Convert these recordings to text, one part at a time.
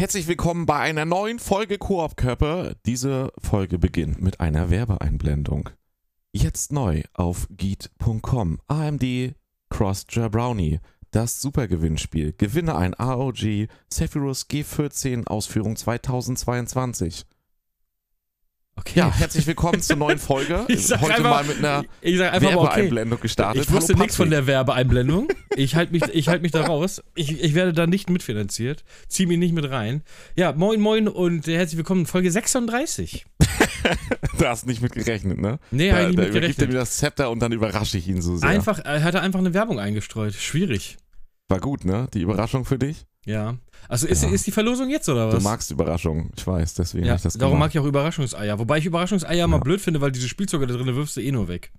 Herzlich willkommen bei einer neuen Folge Koop-Körper. Diese Folge beginnt mit einer Werbeeinblendung. Jetzt neu auf geet.com. AMD Crossjar Brownie. Das Supergewinnspiel. Gewinne ein AOG Zephyrus G14 Ausführung 2022. Okay. Ja, herzlich willkommen zur neuen Folge. Ich sag Heute einfach- mal mit einer Ich sag einfach okay. Werbeeinblendung gestartet. Ich wusste nichts von der Werbeeinblendung. Ich halte mich, ich halt mich da raus. Ich, ich werde da nicht mitfinanziert. Zieh mich nicht mit rein. Ja, moin, moin und herzlich willkommen in Folge 36. Da hast nicht mit gerechnet, ne? Nee, da, hab ich nicht da mit übergibt er mir das Zepter und dann überrasche ich ihn so sehr. Einfach, er hatte einfach eine Werbung eingestreut. Schwierig. War gut, ne? Die Überraschung für dich? Ja. Also ist, Ja. ist die Verlosung jetzt oder Du was? magst Überraschungen, ich weiß, deswegen ja, ich das darum mag ich auch Überraschungseier. Wobei ich Überraschungseier mal Ja. blöd finde, weil diese Spielzeuge da drin wirfst du eh nur weg.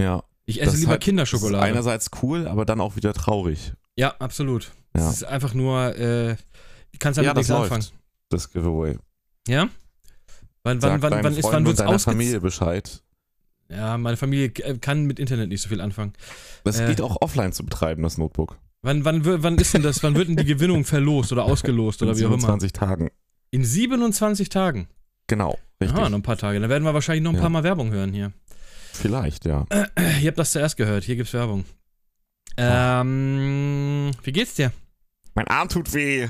ja, Ich esse lieber halt- das ist Kinderschokolade. einerseits cool, aber dann auch wieder traurig. ja, absolut. Ja. Das ist einfach nur, äh, du kannst damit ja, nichts läuft, anfangen. das Giveaway. Ja? Wann, Sag wann, wann, wann, ist, wann wird's deiner? Familie Bescheid. Ja, meine Familie äh, kann mit Internet nicht so viel anfangen. Das Äh. geht auch offline zu betreiben, das Notebook. Wann, wann, wann ist denn das? Wann wird denn die Gewinnung verlost oder ausgelost oder In wie auch immer? 27 Tagen. In 27 Tagen. Genau, richtig. Ah, noch ein paar Tage. Dann werden wir wahrscheinlich noch ein Ja. paar Mal Werbung hören hier. Vielleicht, ja. Ihr habt das zuerst gehört. Hier gibt's Werbung. Ähm, wie geht's dir? Mein Arm tut weh.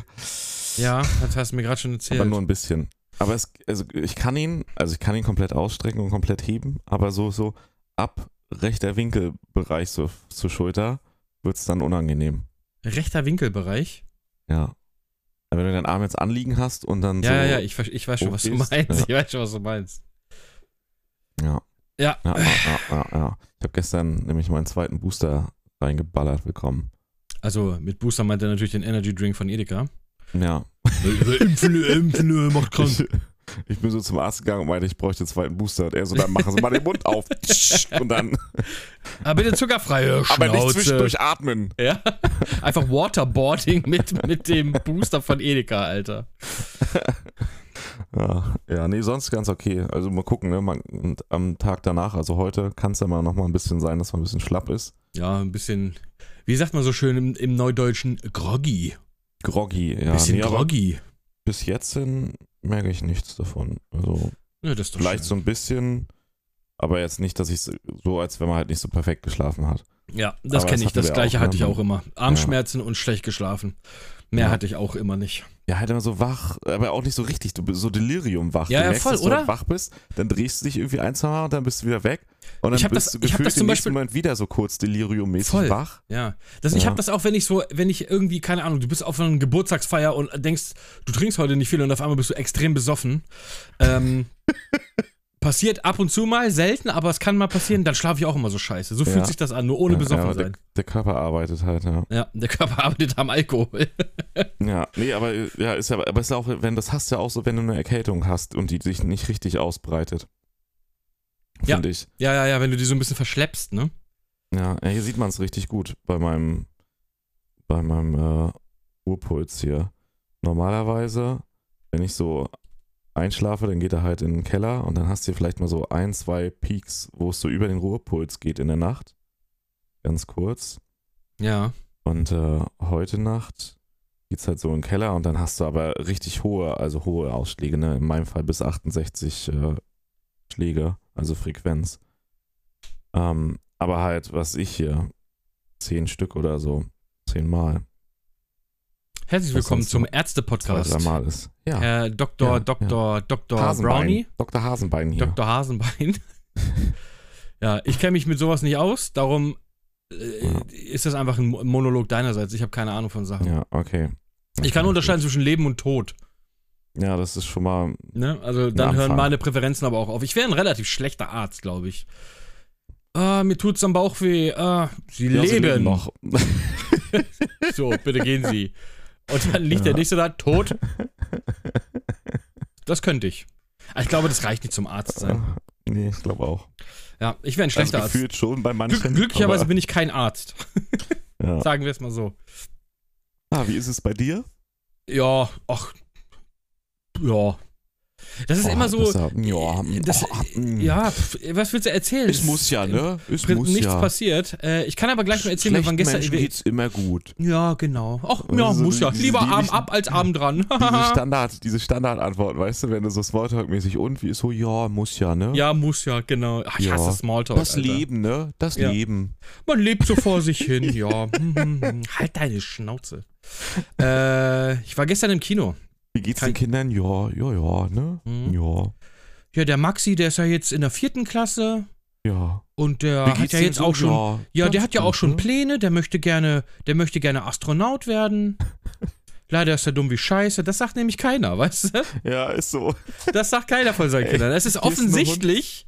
Ja, das hast du mir gerade schon erzählt. Aber nur ein bisschen. Aber es, also ich kann ihn, also ich kann ihn komplett ausstrecken und komplett heben, aber so, so ab rechter Winkelbereich so zur Schulter wird es dann unangenehm. Rechter Winkelbereich. Ja. Aber wenn du deinen Arm jetzt anliegen hast und dann Ja, so. ja, ja, ich, ich weiß schon, was du meinst. ja. Ich weiß schon, was du meinst. Ja. Ja. Ja, ja, ja, ja. Ich habe gestern nämlich meinen zweiten Booster reingeballert bekommen. Also mit Booster meint er natürlich den Energy Drink von Edeka. Ja. impfen, impfen, macht Ich, ich bin so zum Arzt gegangen und meinte, ich bräuchte einen zweiten Booster. Und er so, dann machen Sie mal den Mund auf. Und dann, Aber bitte zuckerfreie aber nicht Schnauze. zwischendurch atmen. Ja. Einfach Waterboarding mit, mit dem Booster von Edeka, Alter. Ja, ja, nee, sonst ganz okay. Also mal gucken, ne? Man, am Tag danach, also heute, kann es ja mal noch mal ein bisschen sein, dass man ein bisschen schlapp ist. Ja, ein bisschen, wie sagt man so schön im, im Neudeutschen, groggy. Groggy, ja. bisschen nee, groggy. bis jetzt hin merke ich nichts davon. Also Ja, vielleicht schön. so ein bisschen, aber jetzt nicht, dass ich so, als wenn man halt nicht so perfekt geschlafen hat. Ja, das kenne ich. Das gleiche auch, hatte ne? ich auch immer. Armschmerzen und schlecht geschlafen. Mehr Ja. hatte ich auch immer nicht. Ja, halt immer so wach, aber auch nicht so richtig, du bist so Delirium wach. Ja, du ja, merkst, voll, dass du oder? halt wach bist, dann drehst du dich irgendwie ein, zwei Mal und dann bist du wieder weg. Und dann Ich bist das- du ich gefühlt das zum im nächsten Beispiel- Moment wieder so kurz deliriummäßig Voll. wach. Ja. Das, Ich Ja. habe das auch, wenn ich so, wenn ich irgendwie, keine Ahnung, du bist auf einer Geburtstagsfeier und denkst, du trinkst heute nicht viel und auf einmal bist du extrem besoffen. Ähm, passiert ab und zu mal, selten, aber es kann mal passieren, dann schlafe ich auch immer so scheiße. So Ja. fühlt sich das an, nur ohne Ja, besoffen ja, der, sein. der Körper arbeitet halt, ja. Ja, der Körper arbeitet am Alkohol. Ja, nee, aber ja, ist ja, aber ist ja auch, wenn das hast du ja auch so, wenn du eine Erkältung hast und die sich nicht richtig ausbreitet. Ja. Finde ich. Ja, ja, ja, wenn du die so ein bisschen verschleppst, ne? Ja, ja, hier sieht man es richtig gut bei meinem, bei meinem äh, Urpuls hier. Normalerweise, wenn ich so einschlafe, dann geht er halt in den Keller und dann hast du vielleicht mal so ein, zwei Peaks, wo es so über den Ruhepuls geht in der Nacht. Ganz kurz. Ja. Und äh, heute Nacht geht's halt so in den Keller und dann hast du aber richtig hohe, also hohe Ausschläge, ne? In meinem Fall bis 68 äh, Schläge, also Frequenz. Ähm, aber halt, was ich hier, zehn Stück oder so, zehnmal, Herzlich willkommen zum Ärzte-Podcast. ist. Ja, Herr Dr. Ja, Dr. Dr. Hasenbein. Brownie. Dr. Hasenbein hier. Dr. Hasenbein. ja, ich kenne mich mit sowas nicht aus, darum äh, Ja. ist das einfach ein Mo- Monolog deinerseits. Ich habe keine Ahnung von Sachen. Ja, okay. Ich kann unterscheiden zwischen Leben und Tod. Ja, das ist schon mal, Ne? Also dann hören meine Präferenzen aber auch auf. Ich wäre ein relativ schlechter Arzt, glaube ich. Ah, mir tut's am Bauch weh. Ah, Sie ja, sie leben. noch. So, bitte gehen Sie. Und dann liegt Ja. der nächste da tot. Das könnte ich. Aber ich glaube, das reicht nicht zum Arzt sein. nee, ich glaube auch. Ja, ich wäre ein Also schlechter Arzt. gefühlt schon bei manchen. Glück, glücklicherweise bin ich kein Arzt. ja. Sagen wir es mal so. Ah, wie ist es bei dir? Ja, ach. Ja. Das ist Oh, immer so. das ja, ja, das, oh, mm. ja, was willst du erzählen? Es muss ja, ne? Es muss nichts ja. passiert. Äh, ich kann aber gleich mal erzählen, wir waren gestern. Menschen geht's immer gut. ja, genau. Ach, ja, Also muss ja. Lieber die- Arm die- ab als Arm dran. Diese Standard, diese Standardantworten, weißt du, wenn du so Smalltalk-mäßig und wie ist so, ja, muss ja, ne? ja, muss ja, genau. Ach, ich Ja. hasse Smalltalk. Das Alter. Leben, ne? Das Ja. Leben. Man lebt so vor sich hin, ja. Hm, hm, hm. halt deine Schnauze. Äh, ich war gestern im Kino. Geht's den Kindern? Ja, ja, ja, ne? Mhm. Ja, Ja, der Maxi, der ist ja jetzt in der vierten Klasse ja. und der hat ja jetzt so? auch schon. Ja, Ja, der hat ja auch schon ne? Pläne, der möchte gerne, der möchte gerne Astronaut werden. Leider ist er dumm wie Scheiße. Das sagt nämlich keiner, weißt du? Ja, ist so. Das sagt keiner von seinen Ey, Kindern. Es ist hier ist offensichtlich,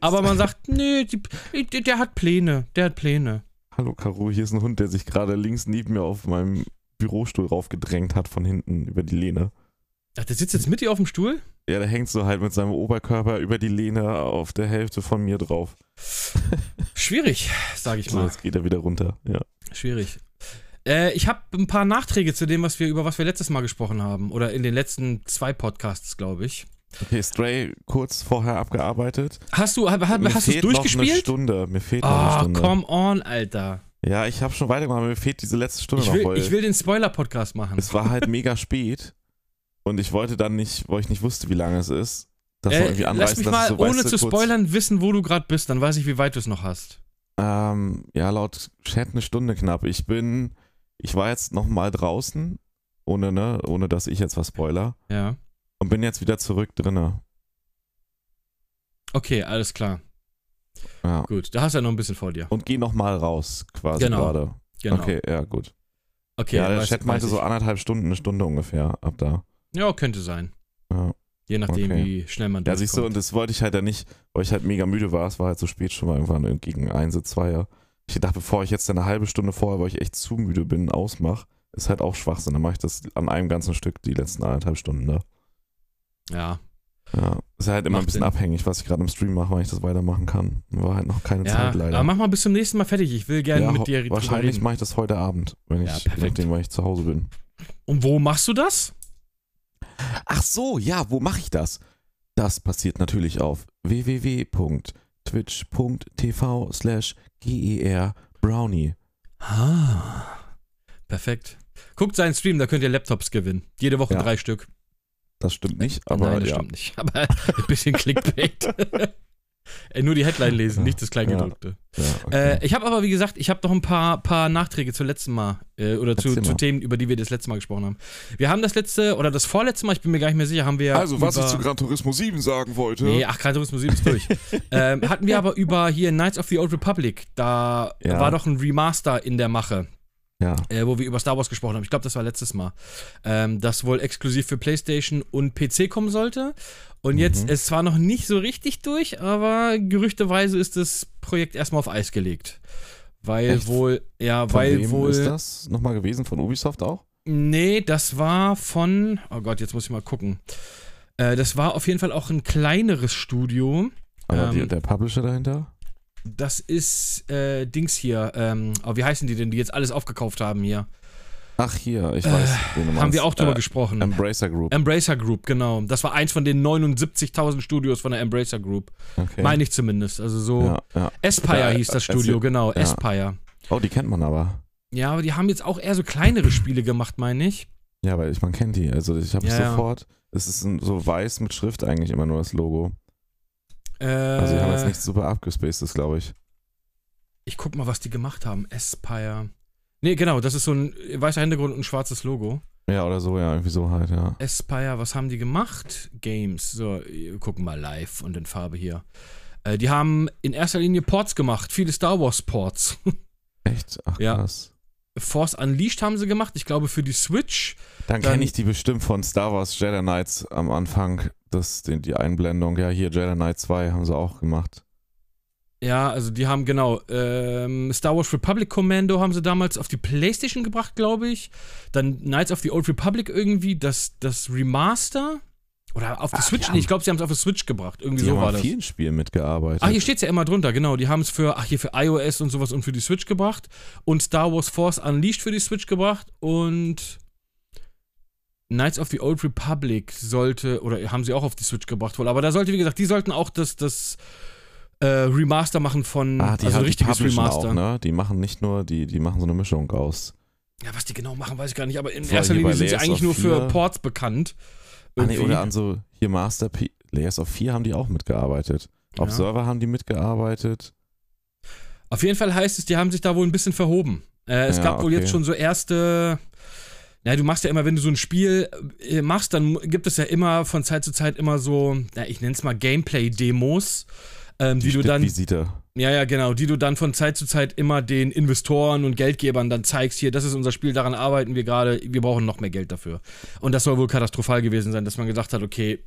aber man sagt, nee, die, der, der hat Pläne, der hat Pläne. Hallo Caro, hier ist ein Hund, der sich gerade links neben mir auf meinem Bürostuhl raufgedrängt hat von hinten über die Lehne. Ach, der sitzt jetzt mit dir auf dem Stuhl? Ja, der hängt so halt mit seinem Oberkörper über die Lehne auf der Hälfte von mir drauf. Schwierig, sage ich So, mal. jetzt geht er wieder runter. Ja. Schwierig. Äh, ich habe ein paar Nachträge zu dem, was wir über was wir letztes Mal gesprochen haben oder in den letzten zwei Podcasts, glaube ich. Okay, Stray kurz vorher abgearbeitet. Hast du, hab, hab, Mir hast du es fehlt Noch eine durchgespielt? Stunde. Mir fehlt noch eine Oh, Stunde. come on, Alter. Ja, ich habe schon weitergemacht, mir fehlt diese letzte Stunde Ich noch, will, weil ich will den Spoiler-Podcast machen. es war halt mega spät und ich wollte dann nicht, weil ich nicht wusste, wie lange es ist, das noch Äh, irgendwie lass anreißen, mich dass mal, so, ohne du, zu spoilern, wissen, wo du gerade bist. Dann weiß ich, wie weit du es noch hast. Ähm, ja, laut Chat eine Stunde knapp. Ich bin, ich war jetzt noch mal draußen, ohne, ne, ohne dass ich jetzt was spoiler Ja. und bin jetzt wieder zurück drinne. Okay, alles klar. Ja. Gut, da hast du ja noch ein bisschen vor dir. Und geh noch mal raus, quasi Genau. gerade. Genau. Okay, ja, gut. okay ja, der Chat meinte so anderthalb Stunden, eine Stunde ungefähr ab da. Ja, könnte sein. Ja. Je nachdem, Okay. wie schnell man Ja, siehst du, und das wollte ich halt ja nicht, weil ich halt mega müde war. Es war halt so spät schon mal irgendwann gegen eins, zweier. Ich dachte, bevor ich jetzt eine halbe Stunde vorher, weil ich echt zu müde bin, ausmache, ist halt auch Schwachsinn. Dann mache ich das an einem ganzen Stück die letzten anderthalb Stunden, ne? Ja. Ja. Ist halt immer ein Macht bisschen Sinn. abhängig, was ich gerade im Stream mache, wann ich das weitermachen kann. War halt noch keine Ja, Zeit leider. aber mach mal bis zum nächsten Mal fertig. Ich will gerne ja, mit dir wahrscheinlich mache ich das heute Abend, wenn Ja, ich, nachdem, weil ich zu Hause bin. Und wo machst du das? Ach so, ja, wo mache ich das? Das passiert natürlich auf www.twitch.tv slash gerbrownie. Ah. Perfekt. Guckt seinen Stream, da könnt ihr Laptops gewinnen. Jede Woche Ja. drei Stück. Das stimmt nicht, aber Nein, das ja. stimmt nicht. Aber ein bisschen Clickbait. Ey, nur die Headline lesen, nicht das Kleingedruckte. ja okay. Äh, ich habe aber, wie gesagt, ich habe noch ein paar, paar Nachträge zum letzten Mal äh, oder zu, zu. Themen, über die wir das letzte Mal gesprochen haben. Wir haben das letzte oder das vorletzte Mal, ich bin mir gar nicht mehr sicher, haben wir. also, was über, ich zu Gran Turismo 7 sagen wollte. Nee, ach, Gran Turismo 7 ist durch. ähm, hatten wir aber über hier Knights of the Old Republic. Da Ja. war doch ein Remaster in der Mache, Ja, äh, wo wir über Star Wars gesprochen haben. Ich glaube, das war letztes Mal. Ähm, das wohl exklusiv für PlayStation und PC kommen sollte. Und jetzt Mhm. ist zwar noch nicht so richtig durch, aber gerüchteweise ist das Projekt erstmal auf Eis gelegt. Weil Echt? wohl, ja, von weil wem wohl. ist das nochmal gewesen? Von Ubisoft auch? Nee, das war von. Oh Gott, jetzt muss ich mal gucken. Äh, das war auf jeden Fall auch ein kleineres Studio. Aber die, Ähm, der Publisher dahinter? Das ist äh, Dings hier. Ähm, oh, wie heißen die denn, die jetzt alles aufgekauft haben hier? Ach, hier, ich weiß. du Haben wir auch drüber äh, gesprochen. Embracer Group. Embracer Group, genau. Das war eins von den 79.000 Studios von der Embracer Group. Okay. Meine ich zumindest. Also so. ja, ja. Aspire Ja, hieß das Studio, genau. ja. Aspire. Oh, die kennt man aber. Ja, aber die haben jetzt auch eher so kleinere Spiele gemacht, meine ich. Ja, weil ich, man kennt die. Also ich habe sofort. Es ist so weiß mit Schrift eigentlich immer nur das Logo. Äh, Also die haben jetzt nichts super abgespacedes, glaube ich. Ich guck mal, was die gemacht haben. Aspire. Nee, genau, das ist so ein weißer Hintergrund und ein schwarzes Logo. Ja, oder so, ja, irgendwie so halt, ja. Aspire, was haben die gemacht? Games. So, wir gucken mal live und in Farbe hier. Äh, die haben in erster Linie Ports gemacht, viele Star Wars Ports. Echt? Ach Ja. krass. Force Unleashed haben sie gemacht, ich glaube für die Switch. Dann, Dann- kenne ich die bestimmt von Star Wars Jedi Knights am Anfang. Das, die Einblendung. Ja, hier Jedi Knight 2 haben sie auch gemacht. Ja, also die haben genau ähm, Star Wars Republic Commando haben sie damals auf die PlayStation gebracht, glaube ich. Dann Knights of the Old Republic irgendwie, das, das Remaster. Oder auf die Ach, Switch? die Nee, ich glaube, sie haben es auf die Switch gebracht. Irgendwie Die so haben war an das. vielen Spielen mitgearbeitet. Ah, hier steht es ja immer drunter, genau. Die haben es für, ach, hier für iOS und sowas und für die Switch gebracht. Und Star Wars Force Unleashed für die Switch gebracht. Und Knights of the Old Republic sollte, oder haben sie auch auf die Switch gebracht wohl, aber da sollte, wie gesagt, die sollten auch das, das äh, Remaster machen von, Ah, die also ein richtiges publishen Remaster. Auch, ne? Die machen nicht nur, die, die machen so eine Mischung aus. Ja, was die genau machen, weiß ich gar nicht, aber in Vor erster Linie sind sie eigentlich nur für. Ports bekannt. Ah, nee, oder an so hier Master P Layers of 4 haben die auch mitgearbeitet. Auf Ja. Server haben die mitgearbeitet. Auf jeden Fall heißt es, die haben sich da wohl ein bisschen verhoben. Äh, es Ja, gab wohl okay. jetzt schon so erste. Na, du machst ja immer, wenn du so ein Spiel äh, machst, dann gibt es ja immer von Zeit zu Zeit immer so, na, ich nenne es mal Gameplay-Demos, ähm, die, du dann, Stippvisite. ja, ja, genau, die du dann von Zeit zu Zeit immer den Investoren und Geldgebern dann zeigst, hier, das ist unser Spiel, daran arbeiten wir gerade, wir brauchen noch mehr Geld dafür. Und das soll wohl katastrophal gewesen sein, dass man gedacht hat, okay,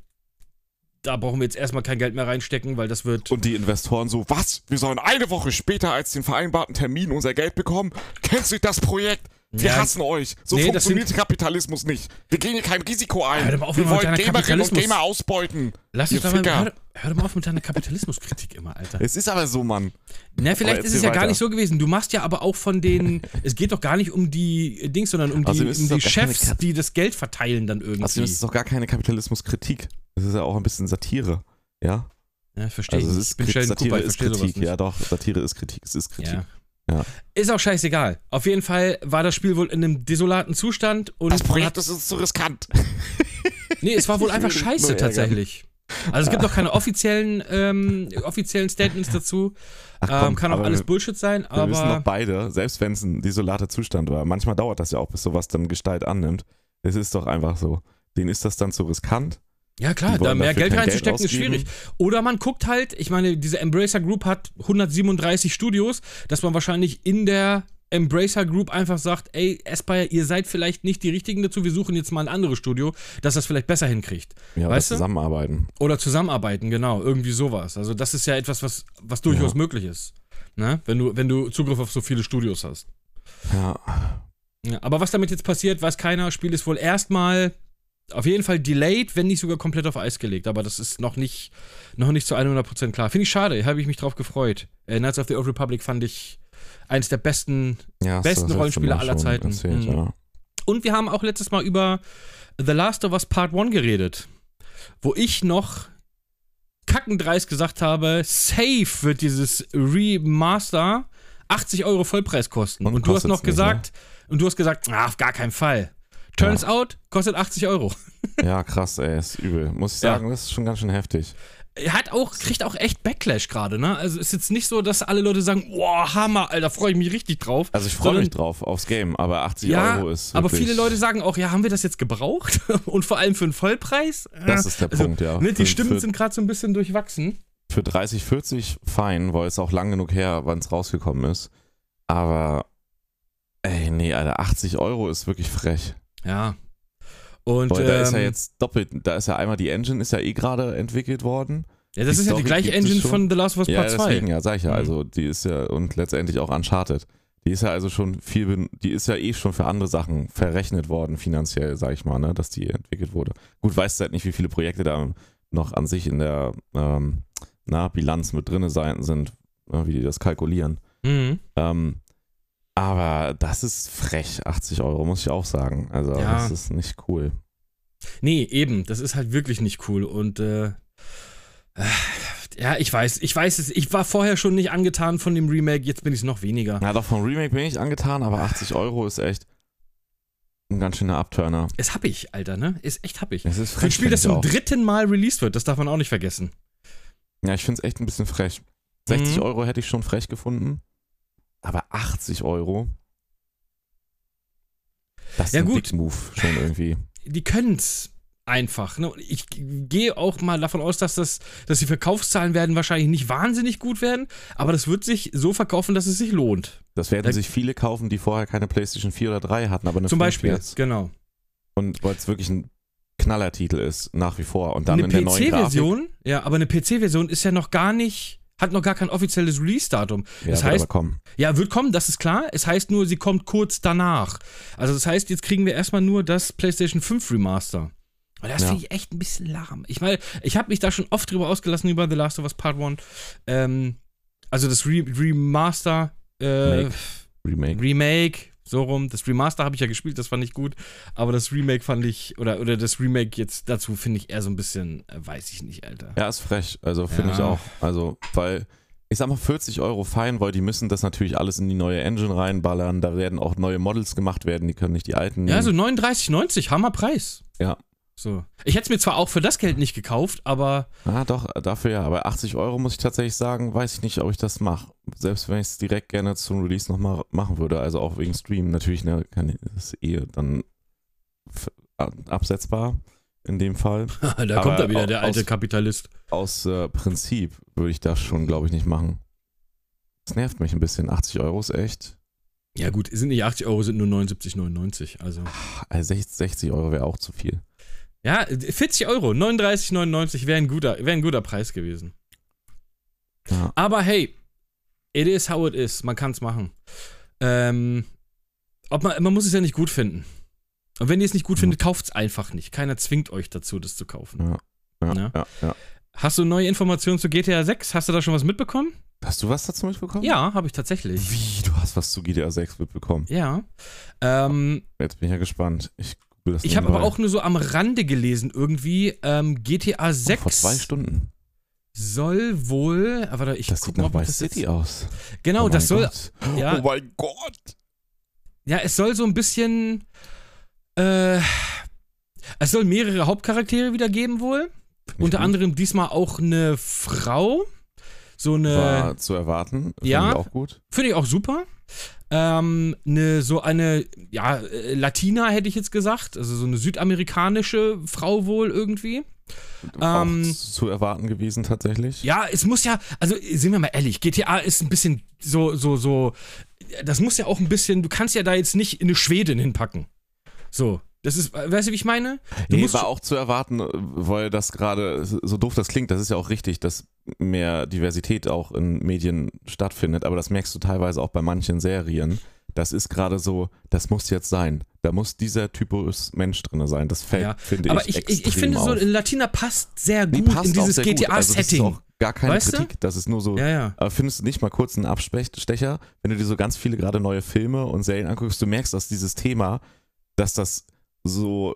da brauchen wir jetzt erstmal kein Geld mehr reinstecken, weil das wird. Und die Investoren so, was? Wir sollen eine Woche später als den vereinbarten Termin unser Geld bekommen? Kennst du das Projekt? Wir Ja. hassen euch. So Nee, funktioniert Kapitalismus nicht. Wir gehen hier kein Risiko ein. Mal auf wir wollen Gamerinnen und Gamer ausbeuten. Lass dich doch mal, hör, hör doch mal auf mit deiner Kapitalismuskritik immer, Alter. Es ist aber so, Mann. Na, vielleicht ist es ja gar weiter. nicht so gewesen. Du machst ja aber auch von den. es geht doch gar nicht um die Dings, sondern um die, Außerdem ist um die gar Chefs, die das Geld verteilen dann irgendwie. Also das ist doch gar keine Kapitalismuskritik. Das ist ja auch ein bisschen Satire. Ja? ja, verstehe Also es ich. ist Ich bin Satire Cooper, ich ist Kritik. Ja doch, Satire ist Kritik. Es ist Kritik. Ja. Ja. Ist auch scheißegal. Auf jeden Fall war das Spiel wohl in einem desolaten Zustand und Das Projekt ist uns zu riskant. nee, es war wohl einfach scheiße tatsächlich. Also es gibt noch keine offiziellen, ähm, offiziellen Statements dazu. Ach komm, ähm, kann auch alles wir- Bullshit sein, Wir wissen aber doch beide, selbst wenn es ein desolater Zustand war, manchmal dauert das ja auch, bis sowas dann Gestalt annimmt. Es ist doch einfach so. Denen ist das dann zu riskant. Ja, klar, da mehr Geld reinzustecken ist schwierig. Oder man guckt halt, ich meine, diese Embracer Group hat 137 Studios, dass man wahrscheinlich in der Embracer Group einfach sagt, ey, Aspire, ihr seid vielleicht nicht die richtigen dazu, wir suchen jetzt mal ein anderes Studio, das das vielleicht besser hinkriegt. Ja, oder Weißt du? zusammenarbeiten. Oder zusammenarbeiten, genau, irgendwie sowas. Also das ist ja etwas, was, was durchaus Ja. möglich ist. Ne? Wenn, du, wenn du Zugriff auf so viele Studios hast. Ja. Ja, aber was damit jetzt passiert, weiß keiner. Spiel ist wohl erstmal auf jeden Fall delayed, wenn nicht sogar komplett auf Eis gelegt. Aber das ist noch nicht, noch nicht zu 100% klar. Finde ich schade, habe ich mich drauf gefreut. Äh, Knights of the Old Republic fand ich eines der besten. ja Besten Rollenspiele aller Zeiten. Erzählt, Mhm. ja. Und wir haben auch letztes Mal über The Last of Us Part 1 geredet. Wo ich noch kackendreist gesagt habe, safe wird dieses Remaster 80 Euro Vollpreis kosten. Und Und, du hast noch nicht, gesagt, und du hast gesagt, ah, auf gar keinen Fall. Turns out, kostet 80 Euro. ja, krass, ey, ist übel. Muss ich Ja. sagen, das ist schon ganz schön heftig. Er hat auch, kriegt auch echt Backlash gerade, ne? Also ist jetzt nicht so, dass alle Leute sagen, boah, Hammer, Alter, freue ich mich richtig drauf. Also ich freue mich drauf aufs Game, aber 80 Ja, Euro ist aber viele Leute sagen auch, ja, haben wir das jetzt gebraucht? Und vor allem für einen Vollpreis? Das ist der Also, Punkt, ja. Ne, die Für- Stimmen für, sind gerade so ein bisschen durchwachsen. für 30, 40 fein, weil es auch lang genug her, wann es rausgekommen ist. Aber, ey, nee, Alter, 80 Euro ist wirklich frech. Ja. Und Weil da ist ja ähm, jetzt doppelt, da ist ja einmal die Engine, ist ja eh gerade entwickelt worden. ja, das die ist ja die Story gleiche Engine von The Last of Us Ja, Part 2. deswegen, ja, sag ich ja. Mhm. Also, die ist ja, und letztendlich auch Uncharted. Die ist ja also schon viel, die ist ja eh schon für andere Sachen verrechnet worden, finanziell, sag ich mal, ne, dass die entwickelt wurde. Gut, weißt du halt nicht, wie viele Projekte da noch an sich in der ähm, na, Bilanz mit drinne sein sind, ne, wie die das kalkulieren. Mhm. Ähm, aber das ist frech, 80 Euro, muss ich auch sagen. Also, Ja. das ist nicht cool. Nee, eben, das ist halt wirklich nicht cool. Und äh, äh, ja, ich weiß, ich weiß es, ich war vorher schon nicht angetan von dem Remake, jetzt bin ich es noch weniger. Na, doch vom Remake bin ich angetan, aber 80 Euro ist echt ein ganz schöner Abturner. Es hab ich, Alter, ne? Ist echt hab ich. Es ist Für ein frech, Spiel, das zum auch. dritten Mal released wird, das darf man auch nicht vergessen. Ja, ich finde es echt ein bisschen frech. 60 Mhm. Euro hätte ich schon frech gefunden, aber 80 Euro. Das ist Ja, ein gut. Big Move schon irgendwie. die können's einfach. Ne? Ich gehe auch mal davon aus, dass, das, dass die Verkaufszahlen werden wahrscheinlich nicht wahnsinnig gut werden, aber das wird sich so verkaufen, dass es sich lohnt. Das werden Da- sich viele kaufen, die vorher keine PlayStation 4 oder 3 hatten, aber eine Zum 5 Beispiel, jetzt. genau. Und weil es wirklich ein Knallertitel ist, nach wie vor. Und dann Eine in der neuen Grafik. PC-Version, ja, aber eine PC-Version ist ja noch gar nicht, hat noch gar kein offizielles Release-Datum. Ja, das wird heißt, aber kommen. ja, wird kommen, das ist klar. Es heißt nur, sie kommt kurz danach. Also das heißt, jetzt kriegen wir erstmal nur das PlayStation 5 Remaster. Und das Ja. finde ich echt ein bisschen lahm. Ich meine, ich habe mich da schon oft drüber ausgelassen über The Last of Us Part 1. Ähm, also das Re Remaster, äh, Make. Remake. Remake, So rum. Das Remaster habe ich ja gespielt, das fand ich gut. Aber das Remake fand ich, oder, oder das Remake jetzt dazu finde ich eher so ein bisschen, äh, weiß ich nicht, Alter. Ja, ist frech. Also finde Ja. ich auch. Also, weil, ich sag mal, 40 Euro fein, weil die müssen das natürlich alles in die neue Engine reinballern. Da werden auch neue Models gemacht werden, die können nicht die alten. Ja, so nehmen. 39,90, Hammerpreis. Ja. So. Ich hätte es mir zwar auch für das Geld nicht gekauft, aber Ah, doch, dafür ja. Aber 80 Euro muss ich tatsächlich sagen, weiß ich nicht, ob ich das mache. Selbst wenn ich es direkt gerne zum Release nochmal machen würde. Also auch wegen Stream. Natürlich ne, kann ich das eh dann absetzbar in dem Fall. da Aber kommt er wieder, der alte aus- Kapitalist. Aus äh, Prinzip würde ich das schon, glaube ich, nicht machen. Das nervt mich ein bisschen. 80 Euro ist echt. Ja gut, sind nicht 80 Euro, sind nur 79,99. Also. Also 60 60 Euro wäre auch zu viel. Ja, 40 Euro, 39,99 wäre ein, guter, wär ein guter Preis gewesen. Ja. Aber hey, it is how it is. Man kann es machen. Ähm, ob man, man muss es ja nicht gut finden. Und wenn ihr es nicht gut findet, kauft es einfach nicht. Keiner zwingt euch dazu, das zu kaufen. Ja. Ja, Ja. ja, ja. Hast du neue Informationen zu GTA 6? Hast du da schon was mitbekommen? Hast du was dazu mitbekommen? Ja, habe ich tatsächlich. Wie? Du hast was zu GTA 6 mitbekommen. Ja. Ähm, Jetzt bin ich ja gespannt. Ich google das ich habe aber auch nur so am Rande gelesen, irgendwie, ähm, GTA 6 Oh, vor zwei Stunden. soll wohl. ah, Warte, ich Das sieht mal, nach ich Vice City aus. Genau, Oh das soll. Gott. ja. Oh mein Gott. Ja, es soll so ein bisschen. Äh, es soll mehrere Hauptcharaktere wieder geben, wohl. Finde ich Unter gut. anderem diesmal auch eine Frau. So eine. War zu erwarten. Finde ja. ich auch gut. Finde ich auch super. Ähm, eine, so eine, ja, äh, Latina hätte ich jetzt gesagt. Also so eine südamerikanische Frau wohl irgendwie. Ähm, zu erwarten gewesen tatsächlich. Ja, es muss ja, also sind wir mal ehrlich, GTA ist ein bisschen so, so, so, das muss ja auch ein bisschen, du kannst ja da jetzt nicht eine Schwedin hinpacken. So, das ist, weißt du, wie ich meine? Du Nee, musst, war auch zu erwarten, weil das gerade, so doof das klingt, das ist ja auch richtig, dass mehr Diversität auch in Medien stattfindet, aber das merkst du teilweise auch bei manchen Serien. Das ist gerade so, das muss jetzt sein. Da muss dieser Typus Mensch drin sein. Das fällt, Ja, finde aber ich, ich, ich, ich finde so, auf. in Latina passt sehr gut passt in dieses. Also GTA-Setting. auch gar keine Weißt du? Kritik, das ist nur so, ja, ja. aber findest du nicht mal kurz einen Abstecher, wenn du dir so ganz viele gerade neue Filme und Serien anguckst, du merkst, dass dieses Thema, dass das so,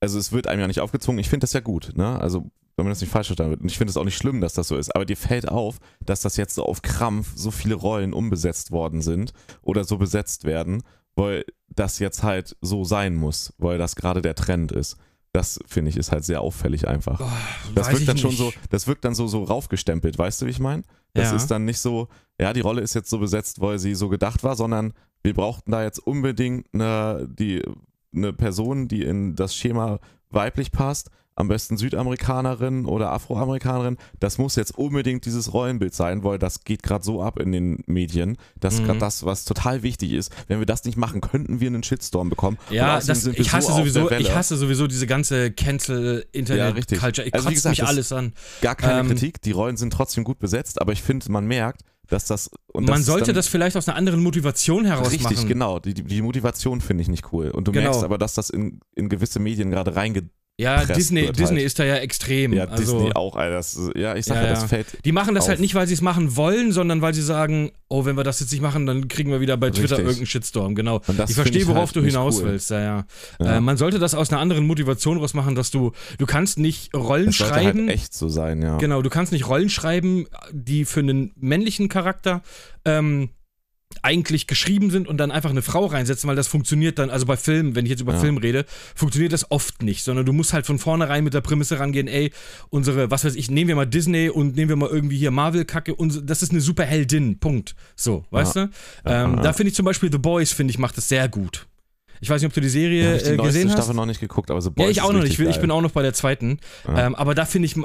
also es wird einem ja nicht aufgezwungen, ich finde das ja gut, ne? Also, wenn man das nicht falsch verstanden wird. Und ich finde es auch nicht schlimm, dass das so ist. Aber dir fällt auf, dass das jetzt so auf Krampf so viele Rollen umbesetzt worden sind oder so besetzt werden, weil das jetzt halt so sein muss, weil das gerade der Trend ist. Das finde ich ist halt sehr auffällig einfach. Boah, Das wirkt dann schon so, das wirkt dann so, so raufgestempelt, weißt du, wie ich meine? Das Ja. ist dann nicht so, ja, die Rolle ist jetzt so besetzt, weil sie so gedacht war, sondern wir brauchten da jetzt unbedingt eine, die, eine Person, die in das Schema weiblich passt, am besten Südamerikanerin oder Afroamerikanerin. Das muss jetzt unbedingt dieses Rollenbild sein, weil das geht gerade so ab in den Medien. Das ist Mhm. gerade das, was total wichtig ist. Wenn wir das nicht machen, könnten wir einen Shitstorm bekommen. Ja, das, ich hasse so sowieso, ich hasse sowieso diese ganze. Cancel-Internet-Culture. Ich Also gesagt, mich alles an. Gar keine Ähm, Kritik, die Rollen sind trotzdem gut besetzt, aber ich finde, man merkt, dass das. Und Man ist sollte dann das vielleicht aus einer anderen Motivation heraus Richtig, machen. genau. Die, die, die Motivation finde ich nicht cool. Und du Genau. merkst aber, dass das in, in gewisse Medien gerade reinge. Ja, gepresst Disney, Disney halt. ist da ja extrem. Ja, also, Disney auch, Alter. Das, ja, ich sag Ja, ja, das fällt. Die machen das auf. halt nicht, weil sie es machen wollen, sondern weil sie sagen, oh, wenn wir das jetzt nicht machen, dann kriegen wir wieder bei Twitter Richtig. irgendeinen Shitstorm. Genau. Das ich verstehe, worauf halt du hinaus cool. willst. Ja, ja. Äh, man sollte das aus einer anderen Motivation raus machen, dass du, du kannst nicht Rollen Es sollte schreiben. halt echt so sein, ja. Genau, du kannst nicht Rollen schreiben, die für einen männlichen Charakter ähm, eigentlich geschrieben sind und dann einfach eine Frau reinsetzen, weil das funktioniert dann, also bei Filmen, wenn ich jetzt über Ja. Film rede, funktioniert das oft nicht, sondern du musst halt von vornherein mit der Prämisse rangehen, ey, unsere, was weiß ich, nehmen wir mal Disney und nehmen wir mal irgendwie hier Marvel-Kacke, und das ist eine super Heldin, Punkt. So, weißt du? Ja, Ähm, ja. Da finde ich zum Beispiel The Boys, finde ich, macht das sehr gut. Ich weiß nicht, ob du die Ja, Serie hab ich die äh, gesehen hast. Staffel noch nicht geguckt, aber The Boys Ja, ich auch noch nicht. Ich, ich bin auch noch bei der zweiten. Ja. Ähm, aber da finde ich,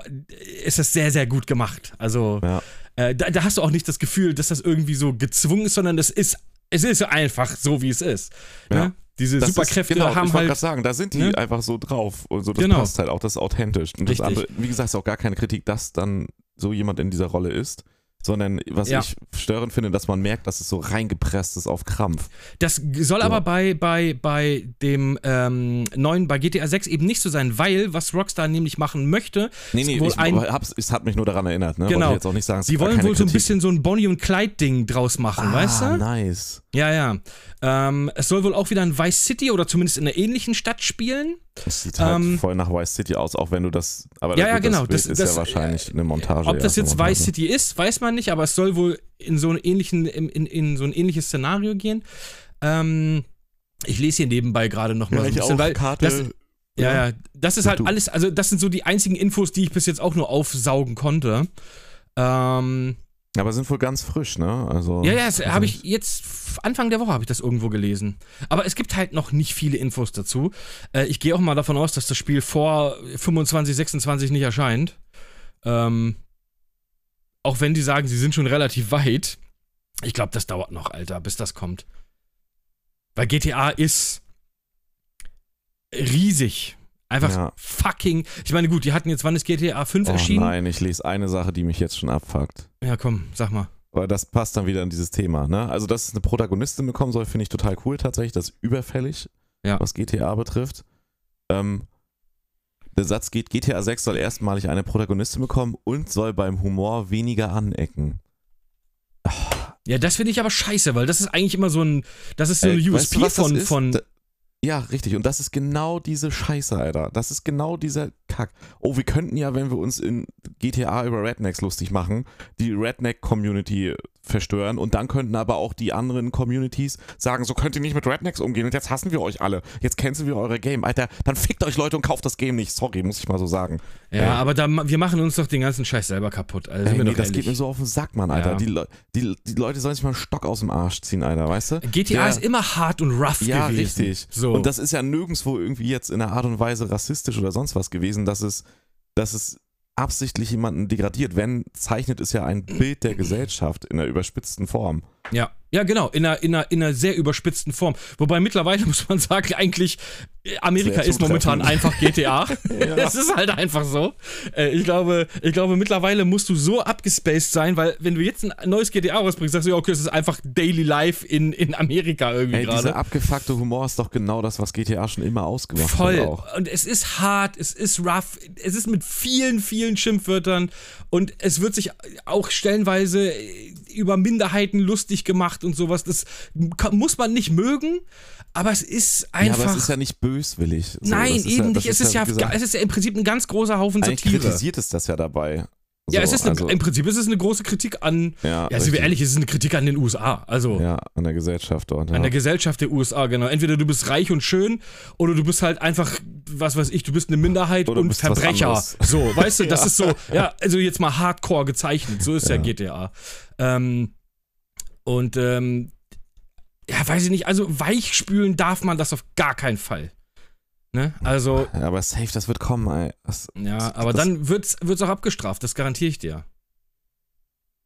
ist das sehr, sehr gut gemacht. Also, Ja. Äh, da, da hast du auch nicht das Gefühl, dass das irgendwie so gezwungen ist, sondern das ist, es ist einfach so, wie es ist. Ja. Ne? Diese Das Superkräfte ist, genau, haben ich halt. gerade sagen, da sind die ne? einfach so drauf und so, das Genau. passt halt auch, das ist authentisch. Und das Richtig. andere, wie gesagt, ist auch gar keine Kritik, dass dann so jemand in dieser Rolle ist, sondern was Ja. ich störend finde, dass man merkt, dass es so reingepresst ist auf Krampf. Das soll aber bei, bei, bei dem ähm, neuen, bei GTA 6 eben nicht so sein, weil, was Rockstar nämlich machen möchte, Nee, nee, wohl ich, ein, es hat mich nur daran erinnert, ne? Genau. Wollte ich jetzt auch nicht sagen, sie wollen wohl so ein Kritik. bisschen so ein Bonnie und Clyde-Ding draus machen, ah, weißt du? nice. Ja, ja. Ähm, es soll wohl auch wieder in Vice City oder zumindest in einer ähnlichen Stadt spielen. Es sieht halt Ähm, voll nach Vice City aus, auch wenn du das. Aber Ja, ja, gut, genau, Das, Bild das- ist das, ja wahrscheinlich eine Montage. Ob das ja, jetzt. Vice City ist, weiß man nicht, aber es soll wohl in so, einen ähnlichen, in, in, in so ein ähnliches Szenario gehen. Ähm, ich lese hier nebenbei gerade noch mal Ja, so ein bisschen, auch. weil Karte. das, ja, ja, das ist halt du. alles, also das sind so die einzigen Infos, die ich bis jetzt auch nur aufsaugen konnte. Ähm, Aber sind wohl ganz frisch, ne? Also, ja, ja, das also habe ich jetzt Anfang der Woche habe ich das irgendwo gelesen. Aber es gibt halt noch nicht viele Infos dazu. Äh, ich gehe auch mal davon aus, dass das Spiel vor 25, 26 nicht erscheint. Ähm, auch wenn die sagen, sie sind schon relativ weit. Ich glaube, das dauert noch, Alter, bis das kommt. Weil GTA ist riesig. Einfach Ja. fucking. Ich meine, gut, die hatten jetzt, wann ist GTA 5 Oh erschienen? nein, ich lese eine Sache, die mich jetzt schon abfuckt. Ja, komm, sag mal. Aber das passt dann wieder in dieses Thema, ne? Also, dass es eine Protagonistin bekommen soll, finde ich total cool tatsächlich. Das ist überfällig, Ja. was GTA betrifft. Ähm, der Satz geht, GTA 6 soll erstmalig eine Protagonistin bekommen und soll beim Humor weniger anecken. Ja, das finde ich aber scheiße, weil das ist eigentlich immer so ein. Das ist so eine Ey, USP weißt du, von. von Ja, richtig. Und das ist genau diese Scheiße, Alter. Das ist genau dieser Kack. Oh, wir könnten ja, wenn wir uns in GTA über Rednecks lustig machen, die Redneck-Community verstören und dann könnten aber auch die anderen Communities sagen, so könnt ihr nicht mit Rednecks umgehen und jetzt hassen wir euch alle. Jetzt canceln wir eure Game. Alter, dann fickt euch Leute und kauft das Game nicht. Sorry, muss ich mal so sagen. ja, Ey. aber da, wir machen uns doch den ganzen Scheiß selber kaputt. Also, Ey, nee, das geht mir so auf den Sack, Mann, Alter. Ja. Die, Le- die, die Leute sollen sich mal einen Stock aus dem Arsch ziehen, Alter, weißt du? GTA Der- ist immer hart und rough Ja, gewesen. richtig. So. Und das ist ja nirgendwo irgendwie jetzt in einer Art und Weise rassistisch oder sonst was gewesen, dass es, dass es absichtlich jemanden degradiert. Wenn, zeichnet es ja ein Bild der Gesellschaft in einer überspitzten Form. Ja, ja, genau, in einer, in, einer, in einer sehr überspitzten Form. Wobei mittlerweile muss man sagen, eigentlich, äh, Amerika ist momentan einfach GTA. Es ist halt einfach so. Äh, Ich glaube, ich glaube, mittlerweile musst du so abgespaced sein, weil wenn du jetzt ein neues GTA rausbringst, sagst du, ja, okay, es ist einfach Daily Life in, in Amerika irgendwie Ey, dieser gerade. abgefuckte Humor ist doch genau das, was GTA schon immer ausgemacht Voll. hat. Auch. Und es ist hart, es ist rough, es ist mit vielen, vielen Schimpfwörtern und es wird sich auch stellenweise über Minderheiten lustig gemacht und sowas. Das kann, muss man nicht mögen, aber es ist Ja, einfach. aber es ist ja nicht böswillig. So, nein, eben ja, nicht. Es ist, ja, gesagt, es ist ja im Prinzip ein ganz großer Haufen eigentlich Satire. kritisiert es das ja dabei. Ja, So, es ist eine, also, im Prinzip ist es eine große Kritik an. ja, Ja, sind wir ehrlich, es ist eine Kritik an den USA. Also. Ja, an der Gesellschaft dort. Ja. An der Gesellschaft der USA, genau. Entweder du bist reich und schön oder du bist halt einfach, was weiß ich, du bist eine Minderheit Oder du und Verbrecher. So, weißt du, das Ja. ist so, ja, also jetzt mal hardcore gezeichnet. So ist ja, Ja. GTA. Ähm, und, ähm, ja, weiß ich nicht, also weichspülen darf man das auf gar keinen Fall. Ne? Also, ja, aber safe, das wird kommen, ey. Das, ja, aber das- dann wird's, wird's auch abgestraft, das garantiere ich dir.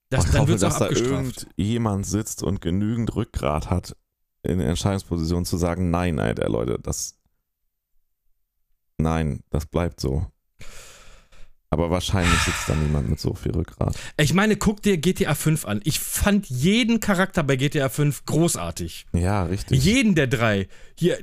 Das, ich dann hoffe, wird's auch dass da abgestraft. irgendjemand sitzt und genügend Rückgrat hat, in der Entscheidungsposition zu sagen, nein, Alter, Leute, das. Nein, das bleibt so. Aber wahrscheinlich sitzt da niemand mit so viel Rückgrat. Ich meine, guck dir GTA 5 an. Ich fand jeden Charakter bei GTA 5 großartig. Ja, richtig. Jeden der drei. Hier,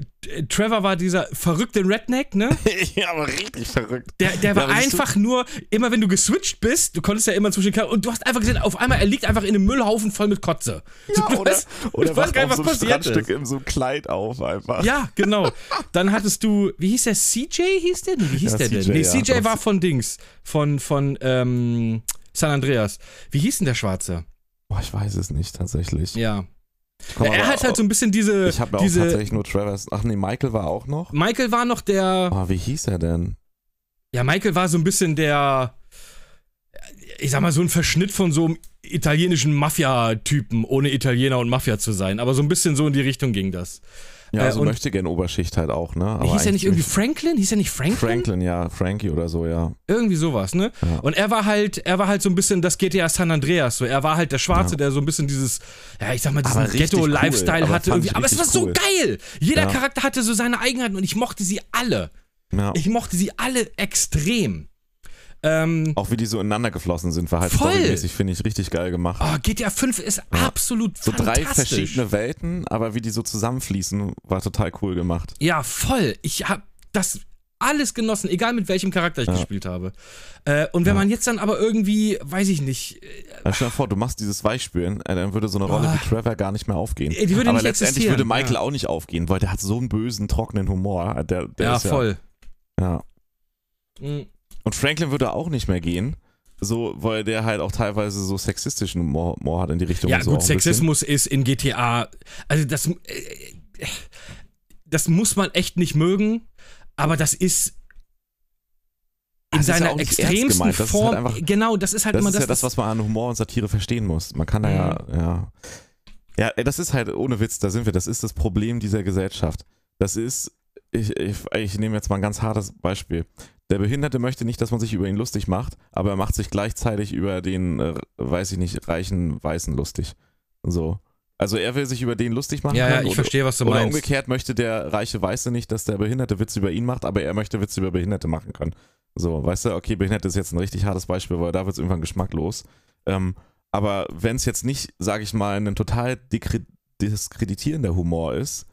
Trevor war dieser verrückte Redneck, ne? ja, aber richtig verrückt. Der, der war du- einfach nur, immer wenn du geswitcht bist, du konntest ja immer zwischen den und du hast einfach gesehen, auf einmal, er liegt einfach in einem Müllhaufen voll mit Kotze. Ja, du oder, weißt- oder ich weiß gar nicht, was so ein passiert ist. in so einem Kleid auf einfach. Ja, genau. Dann hattest du, wie hieß der? CJ hieß der? Nee, wie hieß Ja, der denn? CJ, Nee, ja. CJ war von Dings, von, von ähm, San Andreas. Wie hieß denn der Schwarze? Boah, ich weiß es nicht tatsächlich. Ja. Komm er hat halt so ein bisschen diese. Ich habe ja auch diese tatsächlich nur Travis. Ach nee, Michael war auch noch. Michael war noch der. Oh, wie hieß er denn? Ja, Michael war so ein bisschen der, ich sag mal, so ein Verschnitt von so einem italienischen Mafia-Typen, ohne Italiener und Mafia zu sein. Aber so ein bisschen so in die Richtung ging das. Ja, Äh, also und- möchte gern Oberschicht halt auch, ne? Aber Hieß er nicht irgendwie Franklin? Hieß er nicht Franklin? Franklin, ja, Frankie oder so, ja. Irgendwie sowas, ne? Ja. Und er war halt, er war halt so ein bisschen das GTA San Andreas. So, er war halt der Schwarze, Ja. der so ein bisschen dieses, ja, ich sag mal, diesen Aber Ghetto-Lifestyle cool. Aber hatte. fand Irgendwie. Aber es war so cool. geil. Jeder Ja. Charakter hatte so seine Eigenheiten und ich mochte sie alle. ja. Ich mochte sie alle extrem. Ähm, Auch wie die so ineinander geflossen sind, war halt storymäßig, finde ich, richtig geil gemacht. oh, GTA 5 ist absolut so drei verschiedene Welten, aber wie die so zusammenfließen, war total cool gemacht. Ja, voll. Ich habe das alles genossen, egal mit welchem Charakter ich Ja. gespielt habe. Äh, und wenn Ja. man jetzt dann aber irgendwie, weiß ich nicht, äh, Ja, stell dir vor, du machst dieses Weichspülen, äh, dann würde so eine Rolle Ah. wie Trevor gar nicht mehr aufgehen. Die würde aber nicht letztendlich existieren, würde Michael ja. auch nicht aufgehen, weil der hat so einen bösen, trockenen Humor. Der, der ja, voll. Ja, ja. Mhm. Und Franklin würde auch nicht mehr gehen, so, weil der halt auch teilweise so sexistischen Humor, Humor hat in die Richtung. Ja, so gut, bisschen. Sexismus ist in GTA, also das, äh, das muss man echt nicht mögen, aber das ist in ja seiner ernst extremsten halt Form. einfach- genau, das ist halt Das immer ist das. ja das, was man an Humor und Satire verstehen muss. Man kann da ja, Mhm. ja. Ja, das ist halt, ohne Witz, da sind wir, das ist das Problem dieser Gesellschaft. Das ist, ich, ich, ich nehme jetzt mal ein ganz hartes Beispiel. Der Behinderte möchte nicht, dass man sich über ihn lustig macht, aber er macht sich gleichzeitig über den, äh, weiß ich nicht, reichen Weißen lustig. So. Also er will sich über den lustig machen. ja, ja, ich oder, verstehe, was du oder meinst. umgekehrt möchte der reiche Weiße nicht, dass der Behinderte Witze über ihn macht, aber er möchte Witze über Behinderte machen können. So, weißt du, okay, Behinderte ist jetzt ein richtig hartes Beispiel, weil da wird es irgendwann geschmacklos. Ähm, aber wenn es jetzt nicht, sage ich mal, ein total diskreditierender Humor ist,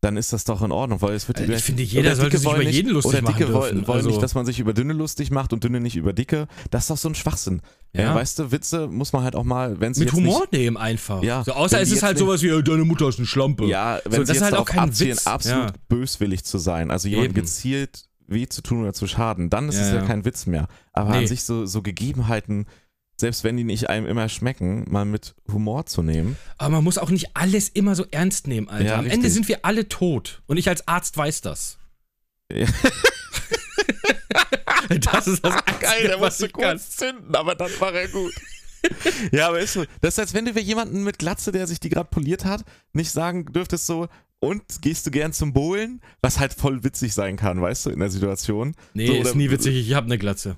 dann ist das doch in Ordnung, weil es wird Also ich finde, jeder sollte sich über wollen jeden lustig oder machen Dicke dürfen. wollen, Also- nicht, dass man sich über Dünne lustig macht und Dünne nicht über Dicke. Das ist doch so ein Schwachsinn. Ja. Ja. weißt du, Witze muss man halt auch mal, wenn sie Mit Humor nicht, nehmen einfach. Ja, so, außer es ist halt nicht- sowas wie, äh, deine Mutter ist ein Schlampe. Ja, wenn So, sie das ist jetzt halt auch abzielen, Witz. absolut Ja. böswillig zu sein, also jemand gezielt weh zu tun oder zu schaden, dann ist Ja, es ja kein Witz mehr. Aber an Nee. sich so, so Gegebenheiten, selbst wenn die nicht einem immer schmecken, mal mit Humor zu nehmen. Aber man muss auch nicht alles immer so ernst nehmen, Alter. Ja, Am richtig. Ende sind wir alle tot. Und ich als Arzt weiß das. Ja. Das ist das Einzige, was ich kann. zünden, aber dann war er gut. ja, aber ist so. Das ist, als wenn du für jemanden mit Glatze, der sich die gerade poliert hat, nicht sagen dürftest so, und gehst du gern zum Bowlen? Was halt voll witzig sein kann, weißt du, in der Situation. Nee, So, ist nie witzig. Ich hab eine Glatze.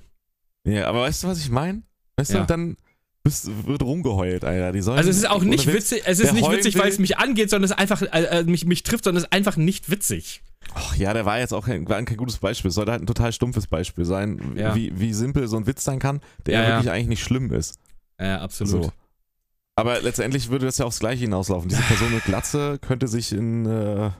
Ja, aber weißt du, was ich meine? Weißt Ja. du, dann bist, wird rumgeheult, Alter. Die sollen, Also es ist auch nicht Witz, witzig, es ist nicht witzig, weil es mich angeht, sondern es einfach äh, äh, mich, mich trifft, sondern es ist einfach nicht witzig. Ach ja, der war jetzt auch kein, kein gutes Beispiel. Es sollte halt ein total stumpfes Beispiel sein, Ja. wie, wie simpel so ein Witz sein kann, der Ja, ja. wirklich eigentlich nicht schlimm ist. Ja, absolut. So. Aber letztendlich würde das ja aufs Gleiche hinauslaufen. Diese Person mit Glatze könnte sich in. Äh,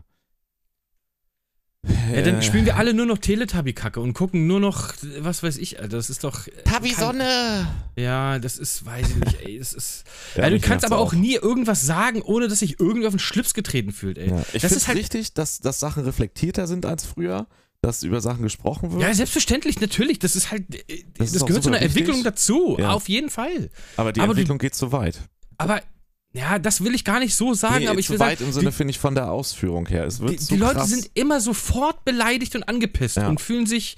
Ja, dann äh, spielen wir alle nur noch Teletubby-Kacke und gucken nur noch, was weiß ich, Alter, das ist doch. äh, Tabi kein- Sonne! Ja, das ist, weiß ich nicht, ey, das ist. Ja, Ja, du kannst aber auch nie irgendwas sagen, ohne dass sich irgendwie auf den Schlips getreten fühlt, ey. Ja. Ich das finde ist es halt. richtig, dass, dass Sachen reflektierter sind als früher, dass über Sachen gesprochen wird. Ja, selbstverständlich, natürlich. Das ist halt. äh, Das Das, ist gehört zu einer Entwicklung wichtig. dazu. Ja. Auf jeden Fall. aber die aber du- Entwicklung geht zu weit. Aber, ja, das will ich gar nicht so sagen, Nee, aber ich zu will weit sagen, im Sinne, die, finde ich, von der Ausführung her. Es wird die, so die Leute krass. sind immer sofort beleidigt und angepisst Ja. und fühlen sich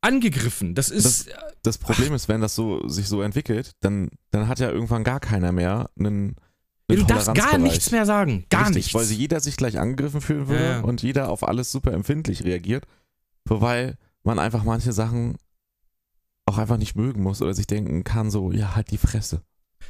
angegriffen. Das ist. das Problem ist, wenn das so sich so entwickelt, dann, dann hat ja irgendwann gar keiner mehr einen. ja, du darfst gar nichts mehr sagen. Gar Richtig, nichts. Weil sie jeder sich gleich angegriffen fühlen würde ja. und jeder auf alles super empfindlich reagiert. Wobei man einfach manche Sachen auch einfach nicht mögen muss oder sich denken kann, so, ja, halt die Fresse.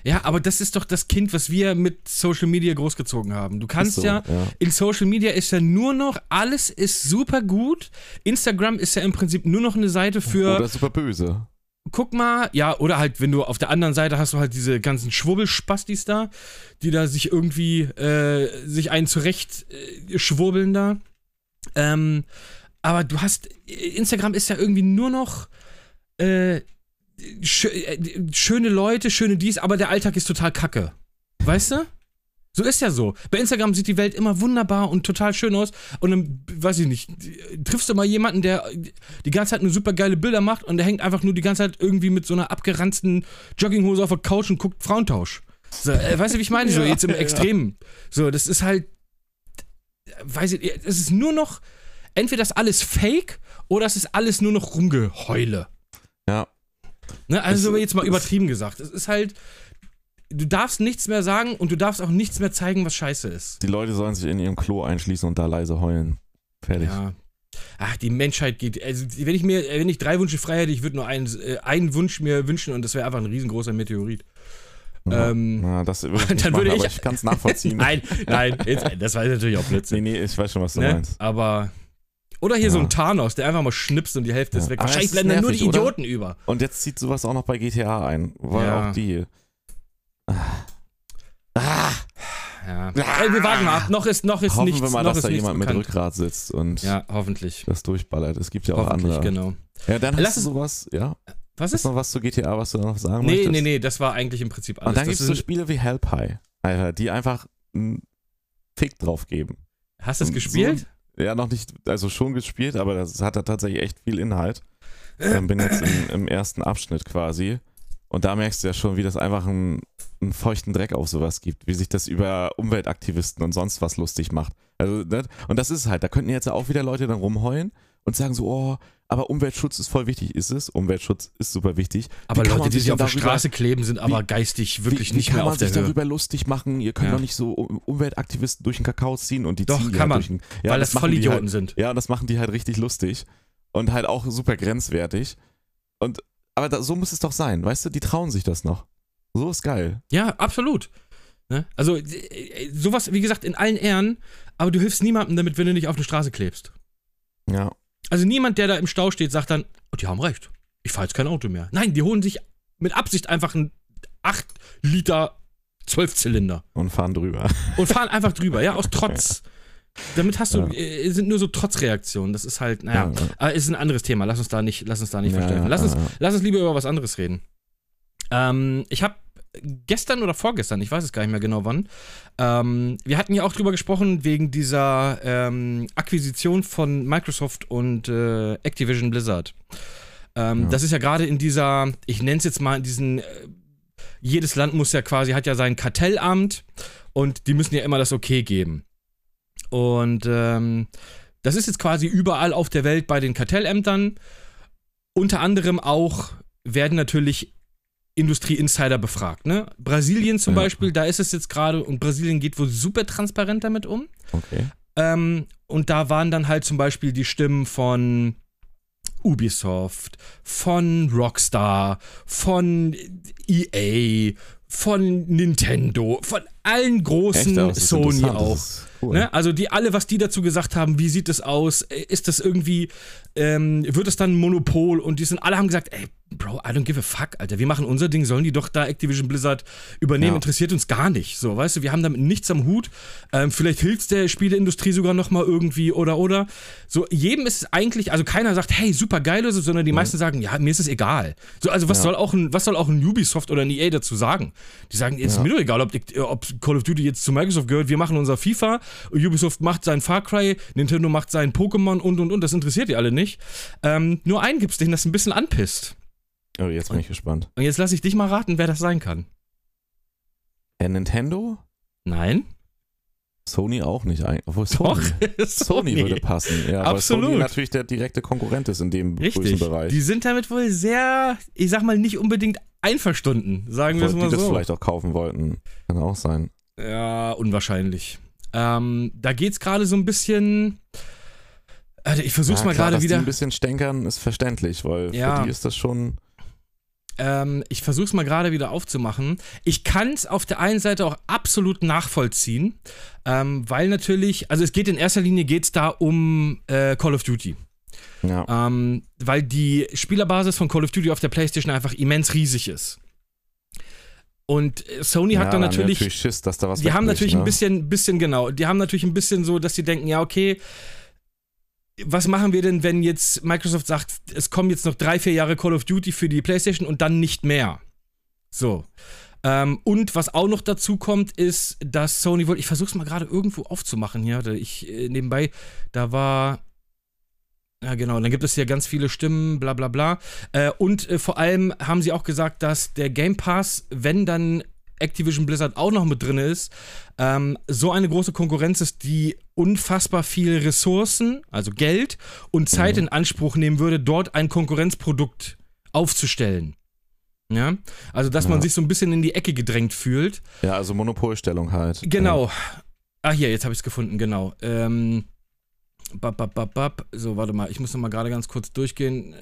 Ja, aber das ist doch das Kind, was wir mit Social Media großgezogen haben. Du kannst so, ja, in Social Media ist ja nur noch, alles ist super gut. Instagram ist ja im Prinzip nur noch eine Seite für, Oder super böse. guck mal, ja, oder halt, wenn du auf der anderen Seite hast du halt diese ganzen Schwurbelspastis da, die da sich irgendwie, äh, sich einen zurecht äh, schwurbeln da. Ähm, aber du hast, Instagram ist ja irgendwie nur noch, äh, schöne Leute, schöne dies, aber der Alltag ist total kacke. Weißt du? So ist ja so. Bei Instagram sieht die Welt immer wunderbar und total schön aus. Und dann, weiß ich nicht, triffst du mal jemanden, der die ganze Zeit nur super geile Bilder macht und der hängt einfach nur die ganze Zeit irgendwie mit so einer abgeranzten Jogginghose auf der Couch und guckt Frauentausch. So, äh, weißt du, wie ich meine? So, jetzt im. Extremen. So, das ist halt, weiß ich, es ist nur noch, entweder das alles fake oder es ist alles nur noch Rumgeheule. Ja. Ne, also Es- jetzt mal übertrieben gesagt. Es ist halt, du darfst nichts mehr sagen und du darfst auch nichts mehr zeigen, was scheiße ist. Die Leute sollen sich in ihrem Klo einschließen und da leise heulen. Fertig. Ja. Ach, die Menschheit geht. Also, wenn ich mir, wenn ich drei Wünsche frei hätte, ich würde nur einen, äh, einen Wunsch mir wünschen und das wäre einfach ein riesengroßer Meteorit. Ja. Ähm, Ja, das würde ich dann nicht würde machen, ich- aber ich kann es nachvollziehen. nein, nein, jetzt, das war natürlich auch nee, Blödsinn. nee, ich weiß schon, was du Ne? meinst. Aber Oder hier so Ja. ein Thanos, der einfach mal schnipst und die Hälfte ist Ja. weg. Aber Wahrscheinlich es ist blenden dann nur die nervig, oder? Idioten über. Und jetzt zieht sowas auch noch bei GTA ein, weil Ja. auch die. Ah, Ja. Ey, wir warten mal ab. Noch ist, noch ist hoffen nichts, wir mal, dass ist da jemand mit bekannt. Rückgrat sitzt und Ja, hoffentlich. das durchballert. Es gibt ja auch andere. genau. Ja, dann Lass hast du sowas, ja. Was Ist ist? noch was zu GTA, was du noch sagen Nee, möchtest? nee, nee, das war eigentlich im Prinzip alles. Und dann gibt es so Spiele wie Hellpie, Alter, die einfach einen Fick drauf geben. Hast du es gespielt? So, ja, noch nicht, also schon gespielt, aber das hat da tatsächlich echt viel Inhalt. Ähm, bin jetzt im, im ersten Abschnitt quasi. Und da merkst du ja schon, wie das einfach einen, einen feuchten Dreck auf sowas gibt, wie sich das über Umweltaktivisten und sonst was lustig macht. Also, ne? Und das ist halt, da könnten jetzt auch wieder Leute dann rumheulen und sagen so, oh, aber Umweltschutz ist voll wichtig. Ist es? Umweltschutz ist super wichtig. aber Wie kann Leute, man die sich auf der Straße kleben, sind aber wie- geistig wirklich wie, nicht kann mehr man auf der sich Höhe. darüber lustig machen? Ihr könnt Ja. doch nicht so Um- Umweltaktivisten durch den Kakao ziehen und die Doch, ziehen die kann halt man, durch den, ja, weil das die Vollidioten halt, sind. Ja, und das machen die halt richtig lustig und halt auch super grenzwertig. Und aber da, so muss es doch sein, weißt du? Die trauen sich das noch. So ist geil. Ja, absolut. Ne? Also, äh, sowas, wie gesagt, in allen Ehren, aber du hilfst niemandem damit, wenn du nicht auf eine Straße klebst. Ja. Also niemand, der da im Stau steht, sagt dann, oh, die haben recht. Ich fahre jetzt kein Auto mehr. Nein, die holen sich mit Absicht einfach einen 8 Liter Zwölfzylinder Und fahren drüber. und fahren einfach drüber, ja, aus Trotz. Damit hast du, Ja. äh, sind nur so Trotzreaktionen. Das ist halt, naja, Ja, ja. aber ist ein anderes Thema. Lass uns da nicht, lass uns da nicht Ja, verstellen. ja, Lass uns, ja, ja. lass uns lieber über was anderes reden. Ähm, ich habe gestern oder vorgestern, ich weiß es gar nicht mehr genau wann, ähm, wir hatten ja auch drüber gesprochen wegen dieser ähm, Akquisition von Microsoft und äh, Activision Blizzard. Ähm, Ja. Das ist ja gerade in dieser, ich nenne es jetzt mal in diesen, äh, jedes Land muss ja quasi, hat ja sein Kartellamt und die müssen ja immer das Okay geben. Und ähm, das ist jetzt quasi überall auf der Welt bei den Kartellämtern. Unter anderem auch werden natürlich Industrie-Insider befragt. Ne? Brasilien zum Ja. Beispiel, da ist es jetzt gerade, und Brasilien geht wohl super transparent damit um. Okay. Ähm, und da waren dann halt zum Beispiel die Stimmen von Ubisoft, von Rockstar, von EA, von Nintendo, von allen großen Echt, Sony auch. Cool. Ne? Also die alle, was die dazu gesagt haben, wie sieht es aus? Äh, Ist das irgendwie, ähm, wird es dann ein Monopol? Und die sind alle haben gesagt, ey, Bro, I don't give a fuck, Alter. Wir machen unser Ding, sollen die doch da Activision Blizzard übernehmen? Ja. Interessiert uns gar nicht. So, weißt du, wir haben damit nichts am Hut. Ähm, vielleicht hilft der Spieleindustrie sogar nochmal irgendwie oder oder. So, jedem ist es eigentlich, also keiner sagt, hey, super geil ist es, sondern die meisten sagen, ja, mir ist es egal. So, also was Ja. soll auch ein, was soll auch ein Ubisoft oder ein EA dazu sagen? Die sagen, ist Ja. mir doch egal, ob, ob Call of Duty jetzt zu Microsoft gehört, wir machen unser FIFA, Ubisoft macht sein Far Cry, Nintendo macht sein Pokémon und und und, das interessiert die alle nicht. Ähm, nur einen gibt's, den das ein bisschen anpisst. Oh, jetzt bin ich gespannt. Und jetzt lasse ich dich mal raten, wer das sein kann. Äh, Nintendo? Nein? Sony auch nicht eigentlich. Obwohl Doch. Sony, Sony würde passen. Ja, Absolut. Sony natürlich der direkte Konkurrent ist in dem Richtig. Größenbereich. Die sind damit wohl sehr, ich sag mal, nicht unbedingt einverstanden, sagen wir es die mal das so. vielleicht auch kaufen wollten. Kann auch sein. Ja, unwahrscheinlich. Ähm, da geht's gerade so ein bisschen. Ich versuch's Ja, mal gerade dass wieder. Die ein bisschen stänkern ist verständlich, weil Ja. für die ist das schon. Ähm, ich versuch's mal gerade wieder aufzumachen. Ich kann's auf der einen Seite auch absolut nachvollziehen, ähm, weil natürlich, also es geht in erster Linie geht's da um äh, Call of Duty. Ja. Ähm, weil die Spielerbasis von Call of Duty auf der PlayStation einfach immens riesig ist. Und äh, Sony ja, hat dann da haben die natürlich. natürlich Schiss, dass da was die haben natürlich ne? ein bisschen, bisschen genau, die haben natürlich ein bisschen so, dass sie denken, ja, okay, was machen wir denn, wenn jetzt Microsoft sagt, es kommen jetzt noch drei, vier Jahre Call of Duty für die PlayStation und dann nicht mehr? So. Ähm, und was auch noch dazu kommt, ist, dass Sony wohl, ich versuch's mal gerade irgendwo aufzumachen hier, ich äh, nebenbei, da war, ja genau, dann gibt es hier ganz viele Stimmen, bla bla bla. Äh, und äh, vor allem haben sie auch gesagt, dass der Game Pass, wenn dann Activision Blizzard auch noch mit drin ist, ähm, so eine große Konkurrenz ist, die unfassbar viel Ressourcen, also Geld und Zeit Mhm. in Anspruch nehmen würde, dort ein Konkurrenzprodukt aufzustellen. Ja, also dass man Ja. sich so ein bisschen in die Ecke gedrängt fühlt. Ja, also Monopolstellung halt. Genau. Ah, hier, jetzt habe ich es gefunden, genau. Ähm, bap, bap, bap, bap. So, warte mal, ich muss noch mal gerade ganz kurz durchgehen.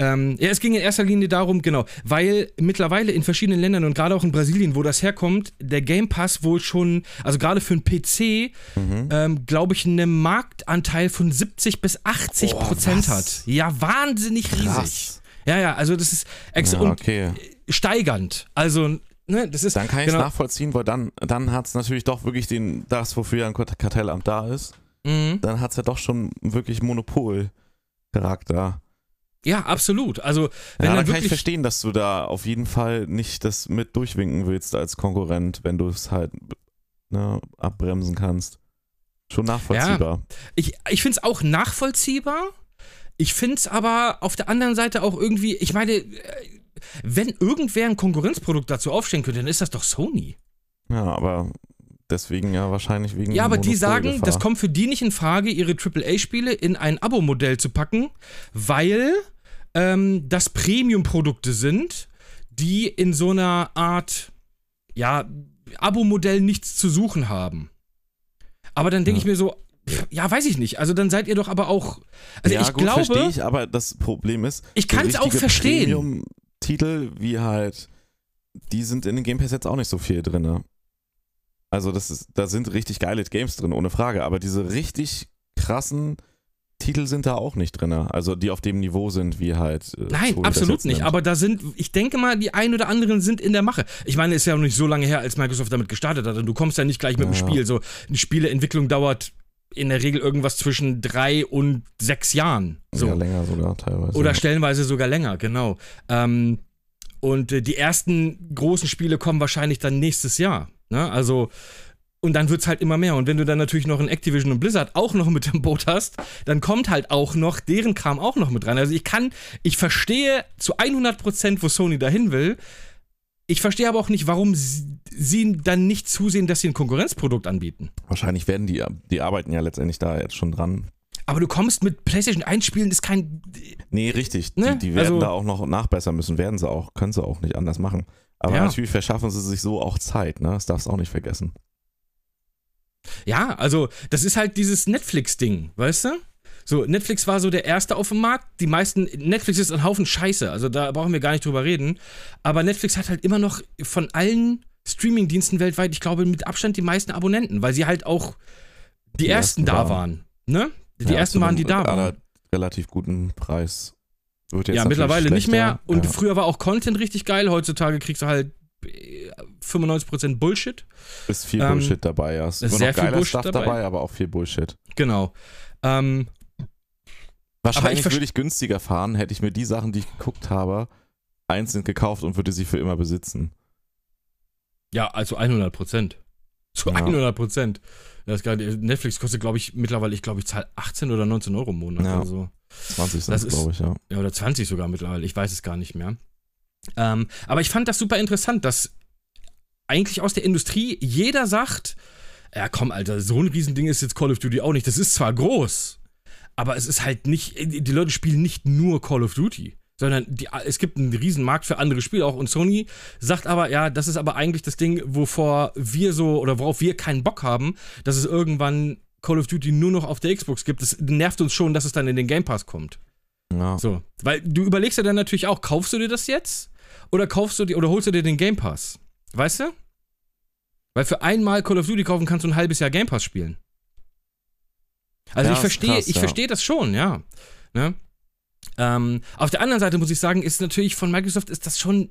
Ähm, ja, es ging in erster Linie darum, genau, weil mittlerweile in verschiedenen Ländern und gerade auch in Brasilien, wo das herkommt, der Game Pass wohl schon, also gerade für einen PC, Mhm. ähm, glaube ich, einen Marktanteil von 70 bis 80 Oh, Prozent was? hat. Ja, wahnsinnig riesig. Krass. Ja, ja, also das ist ex Ja, okay. steigernd. Also, ne, das ist. Dann kann ich es genau, nachvollziehen, weil dann, dann hat es natürlich doch wirklich den, das, wofür ein Kart- Kartellamt da ist, Mhm. dann hat es ja doch schon wirklich Monopolcharakter. Ja, absolut. Also, wenn Ja, dann kann ich verstehen, dass du da auf jeden Fall nicht das mit durchwinken willst als Konkurrent, wenn du es halt ne, abbremsen kannst. Schon nachvollziehbar. Ich, ich finde es auch nachvollziehbar. Ich finde es aber auf der anderen Seite auch irgendwie, ich meine, äh, wenn irgendwer ein Konkurrenzprodukt dazu aufstellen könnte, dann ist das doch Sony. Ja, aber deswegen ja wahrscheinlich wegen Ja, aber die sagen, das kommt für die nicht in Frage, ihre AAA-Spiele in ein Abo-Modell zu packen, weil ähm, das Premium-Produkte sind, die in so einer Art, ja, Abo-Modell nichts zu suchen haben. Aber dann denke Ja. ich mir so, ja, weiß ich nicht. Also dann seid ihr doch aber auch. Also ja, ich gut, verstehe glaube, ich, aber das Problem ist, ich kann es auch verstehen. Premium-Titel wie halt, die sind in den Game Pass jetzt auch nicht so viel drin. Also das ist, da sind richtig geile Games drin, ohne Frage, aber diese richtig krassen Titel sind da auch nicht drin. Also die auf dem Niveau sind, wie halt. äh, Nein, das absolut nicht. nimmt. Aber da sind, ich denke mal, die ein oder anderen sind in der Mache. Ich meine, es ist ja noch nicht so lange her, als Microsoft damit gestartet hat. Und du kommst ja nicht gleich mit dem Ja. Spiel. So, eine Spieleentwicklung dauert in der Regel irgendwas zwischen drei und sechs Jahren. So. Ja, länger sogar teilweise. Oder stellenweise sogar länger, genau. Ähm, und äh, die ersten großen Spiele kommen wahrscheinlich dann nächstes Jahr. Ne? Also, und dann wird es halt immer mehr. Und wenn du dann natürlich noch ein Activision und Blizzard auch noch mit im Boot hast, dann kommt halt auch noch deren Kram auch noch mit rein. Also ich kann, ich verstehe zu 100%, wo Sony dahin will. Ich verstehe aber auch nicht, warum sie, sie dann nicht zusehen, dass sie ein Konkurrenzprodukt anbieten. Wahrscheinlich werden die, die arbeiten ja letztendlich da jetzt schon dran. Aber du kommst mit PlayStation 1 Spielen, ist kein. Nee, richtig. Ne? Die, die werden Also- da auch noch nachbessern müssen, werden sie auch, können sie auch nicht anders machen. Aber Ja. natürlich verschaffen sie sich so auch Zeit, ne? Das darfst du auch nicht vergessen. Ja, also das ist halt dieses Netflix-Ding, weißt du? So, Netflix war so der erste auf dem Markt. Die meisten, Netflix ist ein Haufen Scheiße, also da brauchen wir gar nicht drüber reden. Aber Netflix hat halt immer noch von allen Streaming-Diensten weltweit, ich glaube, mit Abstand die meisten Abonnenten, weil sie halt auch die, Die ersten, ersten da waren. waren. Ne? Die Ja, ersten waren, die da waren. Relativ guten Preis. Ja, mittlerweile nicht mehr. Und ja. früher war auch Content richtig geil. Heutzutage kriegst du halt äh, 95% Bullshit. ist viel ähm, Bullshit dabei, ja. Es ist ist sehr noch viel geiler Bullshit dabei. dabei. aber auch viel Bullshit. Genau. Ähm, Wahrscheinlich verste- würde ich günstiger fahren, hätte ich mir die Sachen, die ich geguckt habe, einzeln gekauft und würde sie für immer besitzen. Ja, also 100 Prozent. Zu Ja. 100 Prozent. Netflix kostet, glaube ich, mittlerweile, ich glaube, ich zahle 18 oder 19 Euro im Monat Ja. oder so. 20 sind Das es, glaube ich, ja. Ja, oder 20 sogar mittlerweile. Ich weiß es gar nicht mehr. Ähm, aber ich fand das super interessant, dass eigentlich aus der Industrie jeder sagt, ja komm, Alter, so ein Riesending ist jetzt Call of Duty auch nicht. Das ist zwar groß, aber es ist halt nicht, die Leute spielen nicht nur Call of Duty, sondern die, es gibt einen riesen Markt für andere Spiele auch. Und Sony sagt aber, ja, das ist aber eigentlich das Ding, wovor wir so, oder worauf wir keinen Bock haben, dass es irgendwann Call of Duty nur noch auf der Xbox gibt. Das nervt uns schon, dass es dann in den Game Pass kommt. ja. So, weil du überlegst ja dann natürlich auch, kaufst du dir das jetzt oder kaufst du dir oder holst du dir den Game Pass? Weißt du? Weil für einmal Call of Duty kaufen kannst du ein halbes Jahr Game Pass spielen. Also Ja, ich verstehe, krass, ich ja. verstehe das schon, ja. Ne? Ähm, auf der anderen Seite muss ich sagen, ist natürlich von Microsoft ist das schon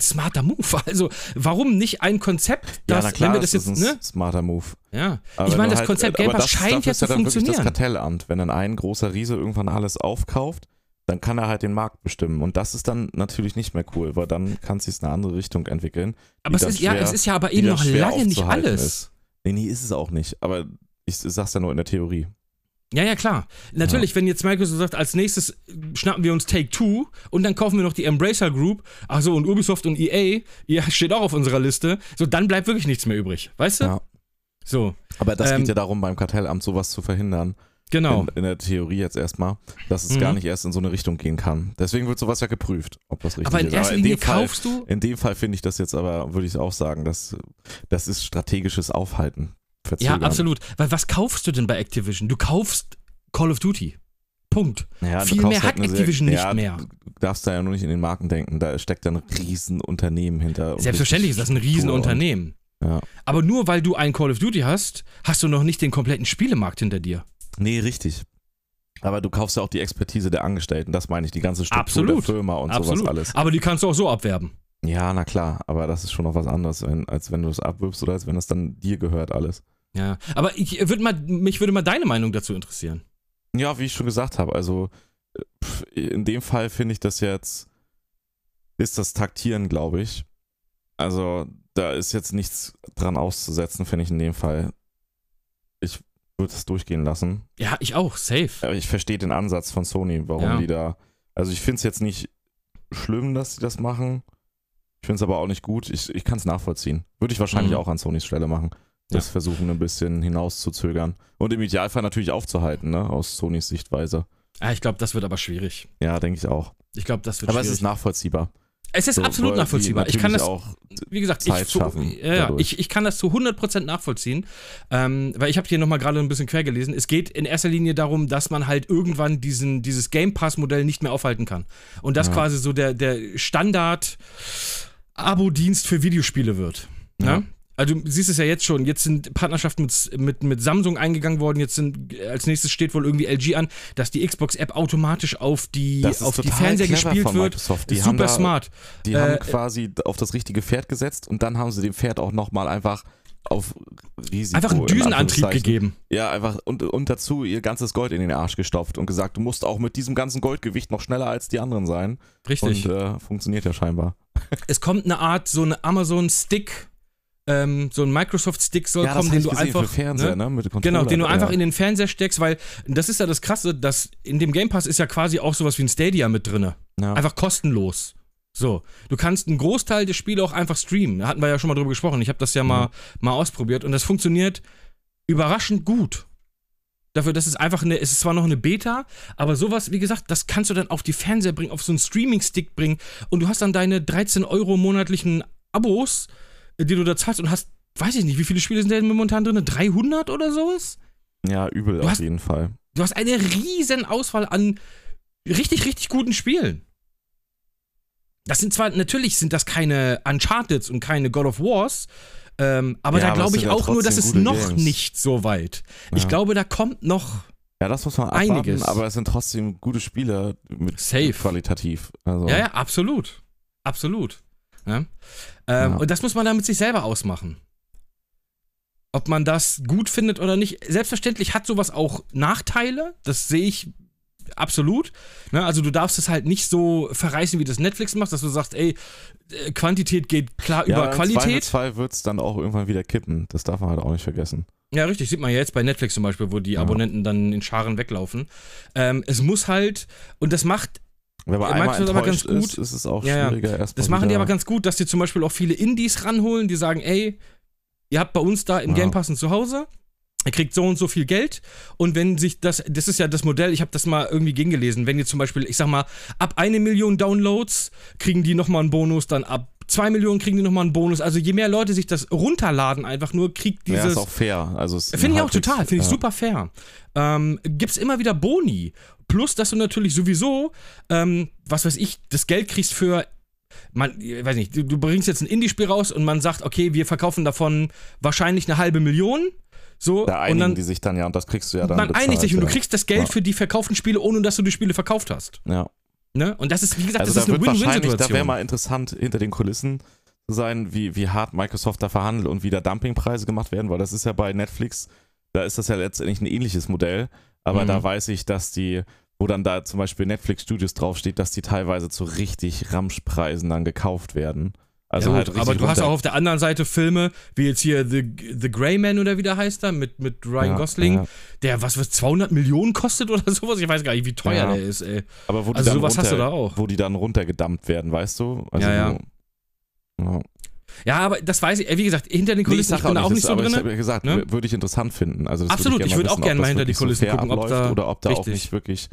smarter Move. Also warum nicht ein Konzept, das, ja, klar, wenn wir das ist jetzt, ein ne? smarter Move. Ja. Aber ich meine, das halt, Konzept Game Pass das- scheint ja ist zu dann wirklich funktionieren. das Kartellamt. Wenn dann ein großer Riese irgendwann alles aufkauft, dann kann er halt den Markt bestimmen. Und das ist dann natürlich nicht mehr cool, weil dann kann es sich in eine andere Richtung entwickeln. Aber es ist, ja, schwer- es ist ja aber eben dann noch lange nicht alles. Ist. Nee, nee, ist es auch nicht. Aber ich sag's ja nur in der Theorie. Ja, ja, klar. Natürlich, wenn jetzt Microsoft sagt, als nächstes schnappen wir uns Take Two und dann kaufen wir noch die Embracer Group, ach so, und Ubisoft und EA, ja, steht auch auf unserer Liste, so, dann bleibt wirklich nichts mehr übrig, weißt du? Ja. So, Aber das Ähm, geht ja darum, beim Kartellamt sowas zu verhindern. genau. In, in der Theorie jetzt erstmal, dass es Mhm. gar nicht erst in so eine Richtung gehen kann. Deswegen wird sowas ja geprüft, ob das richtig aber in ist. erster in dem Fall, kaufst du, in dem Fall finde ich das jetzt aber, würde ich auch sagen, dass das ist strategisches Aufhalten. Ja, Verzögern. absolut, weil was kaufst du denn bei Activision? Du kaufst Call of Duty. Punkt. Ja, Viel mehr halt hat sehr- Activision nicht ja, mehr. Du darfst da ja nur nicht in den Marken denken. Da steckt dann ein Riesenunternehmen hinter. Selbstverständlich ist das ein Riesenunternehmen. Ja. Aber nur weil du ein Call of Duty hast, hast du noch nicht den kompletten Spielemarkt hinter dir. Nee, richtig. Aber du kaufst ja auch die Expertise der Angestellten, das meine ich, die ganze Struktur Absolut. der Firma und Absolut. sowas alles. Aber die kannst du auch so abwerben. Ja, na klar, aber das ist schon noch was anderes, als wenn du es abwirbst oder als wenn es dann dir gehört alles. Ja. Aber ich würd mal, mich würde mal deine Meinung dazu interessieren. Ja, wie ich schon gesagt habe, also äh, in dem Fall finde ich das jetzt, ist das Taktieren, glaube ich. Also da ist jetzt nichts dran auszusetzen, finde ich in dem Fall. Ich würde es durchgehen lassen. Ja, ich auch, safe. Aber ich verstehe den Ansatz von Sony, warum Ja. die da. Also ich finde es jetzt nicht schlimm, dass sie das machen. Ich finde es aber auch nicht gut. Ich, ich kann es nachvollziehen. Würde ich wahrscheinlich Mhm. auch an Sonys Stelle machen. Das versuchen ein bisschen hinauszuzögern. Und im Idealfall natürlich aufzuhalten, ne? Aus Sonys Sichtweise. Ah, ich glaube, das wird aber schwierig. Ja, denke ich auch. Ich glaube, das wird Aber es schwierig. ist nachvollziehbar. es ist So, absolut nachvollziehbar. Ich kann das, auch. wie gesagt, Zeit ich, zu, schaffen ja, ja, ich, ich kann das zu 100% nachvollziehen, ähm, weil ich habe hier nochmal gerade ein bisschen quer gelesen. Es geht in erster Linie darum, dass man halt irgendwann diesen, dieses Game Pass-Modell nicht mehr aufhalten kann. Und das Ja. quasi so der, der Standard-Abo-Dienst für Videospiele wird. Ja. Also du siehst es ja jetzt schon, jetzt sind Partnerschaften mit, mit, mit Samsung eingegangen worden, jetzt sind als nächstes steht wohl irgendwie LG an, dass die Xbox-App automatisch auf die, auf die Fernseher gespielt wird. Die Ist haben super da- smart. Die Äh, haben quasi auf das richtige Pferd gesetzt und dann haben sie dem Pferd auch nochmal einfach auf Risiko. Einfach einen in Düsenantrieb gegeben. Ja, einfach und, und dazu ihr ganzes Gold in den Arsch gestopft und gesagt, du musst auch mit diesem ganzen Goldgewicht noch schneller als die anderen sein. Richtig. Und äh, funktioniert ja scheinbar. es kommt eine Art, so eine Amazon-Stick, ähm, so ein Microsoft-Stick soll ja, kommen, den du einfach. für Fernseher, ne? ne? Genau, den du ja. einfach in den Fernseher steckst, weil das ist ja das Krasse, dass in dem Game Pass ist ja quasi auch sowas wie ein Stadia mit drinne. ja. Einfach kostenlos. So, du kannst einen Großteil der Spiele auch einfach streamen. Da hatten wir ja schon mal drüber gesprochen. Ich habe das ja mal, Mhm. mal ausprobiert und das funktioniert überraschend gut. Dafür, dass es einfach eine, es ist zwar noch eine Beta, aber sowas, wie gesagt, das kannst du dann auf die Fernseher bringen, auf so einen Streaming-Stick bringen und du hast dann deine 13 Euro monatlichen Abos, die du da zahlst und hast, weiß ich nicht, wie viele Spiele sind da momentan drin? 300 oder sowas? ja, übel Du auf hast- jeden Fall. Du hast eine riesen Auswahl an richtig, richtig guten Spielen. Das sind zwar, natürlich sind das keine Uncharted und keine God of Wars, ähm, aber Ja, da es glaube ich auch nur, das trotzdem ist gute noch Games. nicht so weit. Ich Ja. glaube, da kommt noch Ja, das muss man abwarten, Einiges. aber es sind trotzdem gute Spiele mit Safe. qualitativ. Also, Ja, ja, absolut. Absolut. Ja? Ähm, Ja. Und das muss man dann mit sich selber ausmachen. Ob man das gut findet oder nicht. Selbstverständlich hat sowas auch Nachteile. Das sehe ich absolut. Ne? Also du darfst es halt nicht so verreißen, wie das Netflix macht, dass du sagst, ey, äh, Quantität geht klar ja, über Qualität. Zweifelsfall wird es dann auch irgendwann wieder kippen. Das darf man halt auch nicht vergessen. Ja, richtig. Sieht man ja jetzt bei Netflix zum Beispiel, wo die Ja. Abonnenten dann in Scharen weglaufen. Ähm, es muss halt, und das macht Wenn man Ja, einmal Microsoft aber ganz enttäuscht ist, gut. ist es auch Ja, ja. schwieriger erstmal Das machen die aber ganz gut, dass die zum Beispiel auch viele Indies ranholen, die sagen, ey, ihr habt bei uns da im Ja. Game Pass ein Zuhause, ihr kriegt so und so viel Geld und wenn sich das, das ist ja das Modell, ich habe das mal irgendwie gegengelesen, wenn ihr zum Beispiel, ich sag mal, ab eine Million Downloads kriegen die nochmal einen Bonus, dann ab zwei Millionen kriegen die nochmal einen Bonus, also je mehr Leute sich das runterladen einfach nur, kriegt ja, dieses... ist auch fair. Also es Finde ich auch total, finde ich ja. super fair. Ähm, gibt's immer wieder Boni. Plus, dass du natürlich sowieso, ähm, was weiß ich, das Geld kriegst für, man, ich weiß nicht, du, du bringst jetzt ein Indie-Spiel raus und man sagt, okay, wir verkaufen davon wahrscheinlich eine halbe Million. So, Da und einigen dann, die sich dann ja und das kriegst du ja dann man bezahlt, einigt sich und ja. du kriegst das Geld Ja. für die verkauften Spiele, ohne dass du die Spiele verkauft hast. Ja. Ne? Und das ist, wie gesagt, Also das da ist eine wahrscheinlich, da wäre Win-Win-Situation. mal interessant hinter den Kulissen zu sein, wie, wie hart Microsoft da verhandelt und wie da Dumpingpreise gemacht werden, weil das ist ja bei Netflix, da ist das ja letztendlich ein ähnliches Modell, aber Mhm. da weiß ich, dass die, wo dann da zum Beispiel Netflix Studios draufsteht, dass die teilweise zu richtig Ramschpreisen dann gekauft werden. Also ja, halt aber du hast runter- auch auf der anderen Seite Filme, wie jetzt hier The, The Grey Man oder wie der heißt da, mit, mit Ryan Ja, Gosling, ja. der was, was 200 Millionen kostet oder sowas. Ich weiß gar nicht, wie teuer der ist, ey. Aber wo die Also dann sowas hast du runter- da auch. Wo die dann runtergedumpt werden, weißt du? Also Ja, ja. Ja. Aber das weiß ich, wie gesagt, hinter den Nee, ich Kulissen, ich sag bin auch das, nicht so aber ich drin. habe ja gesagt, ne? würde ich interessant finden. Also Absolut, ich ich, würde auch gerne mal hinter die so Kulissen fair gucken, ob da- oder ob da auch richtig. nicht wirklich.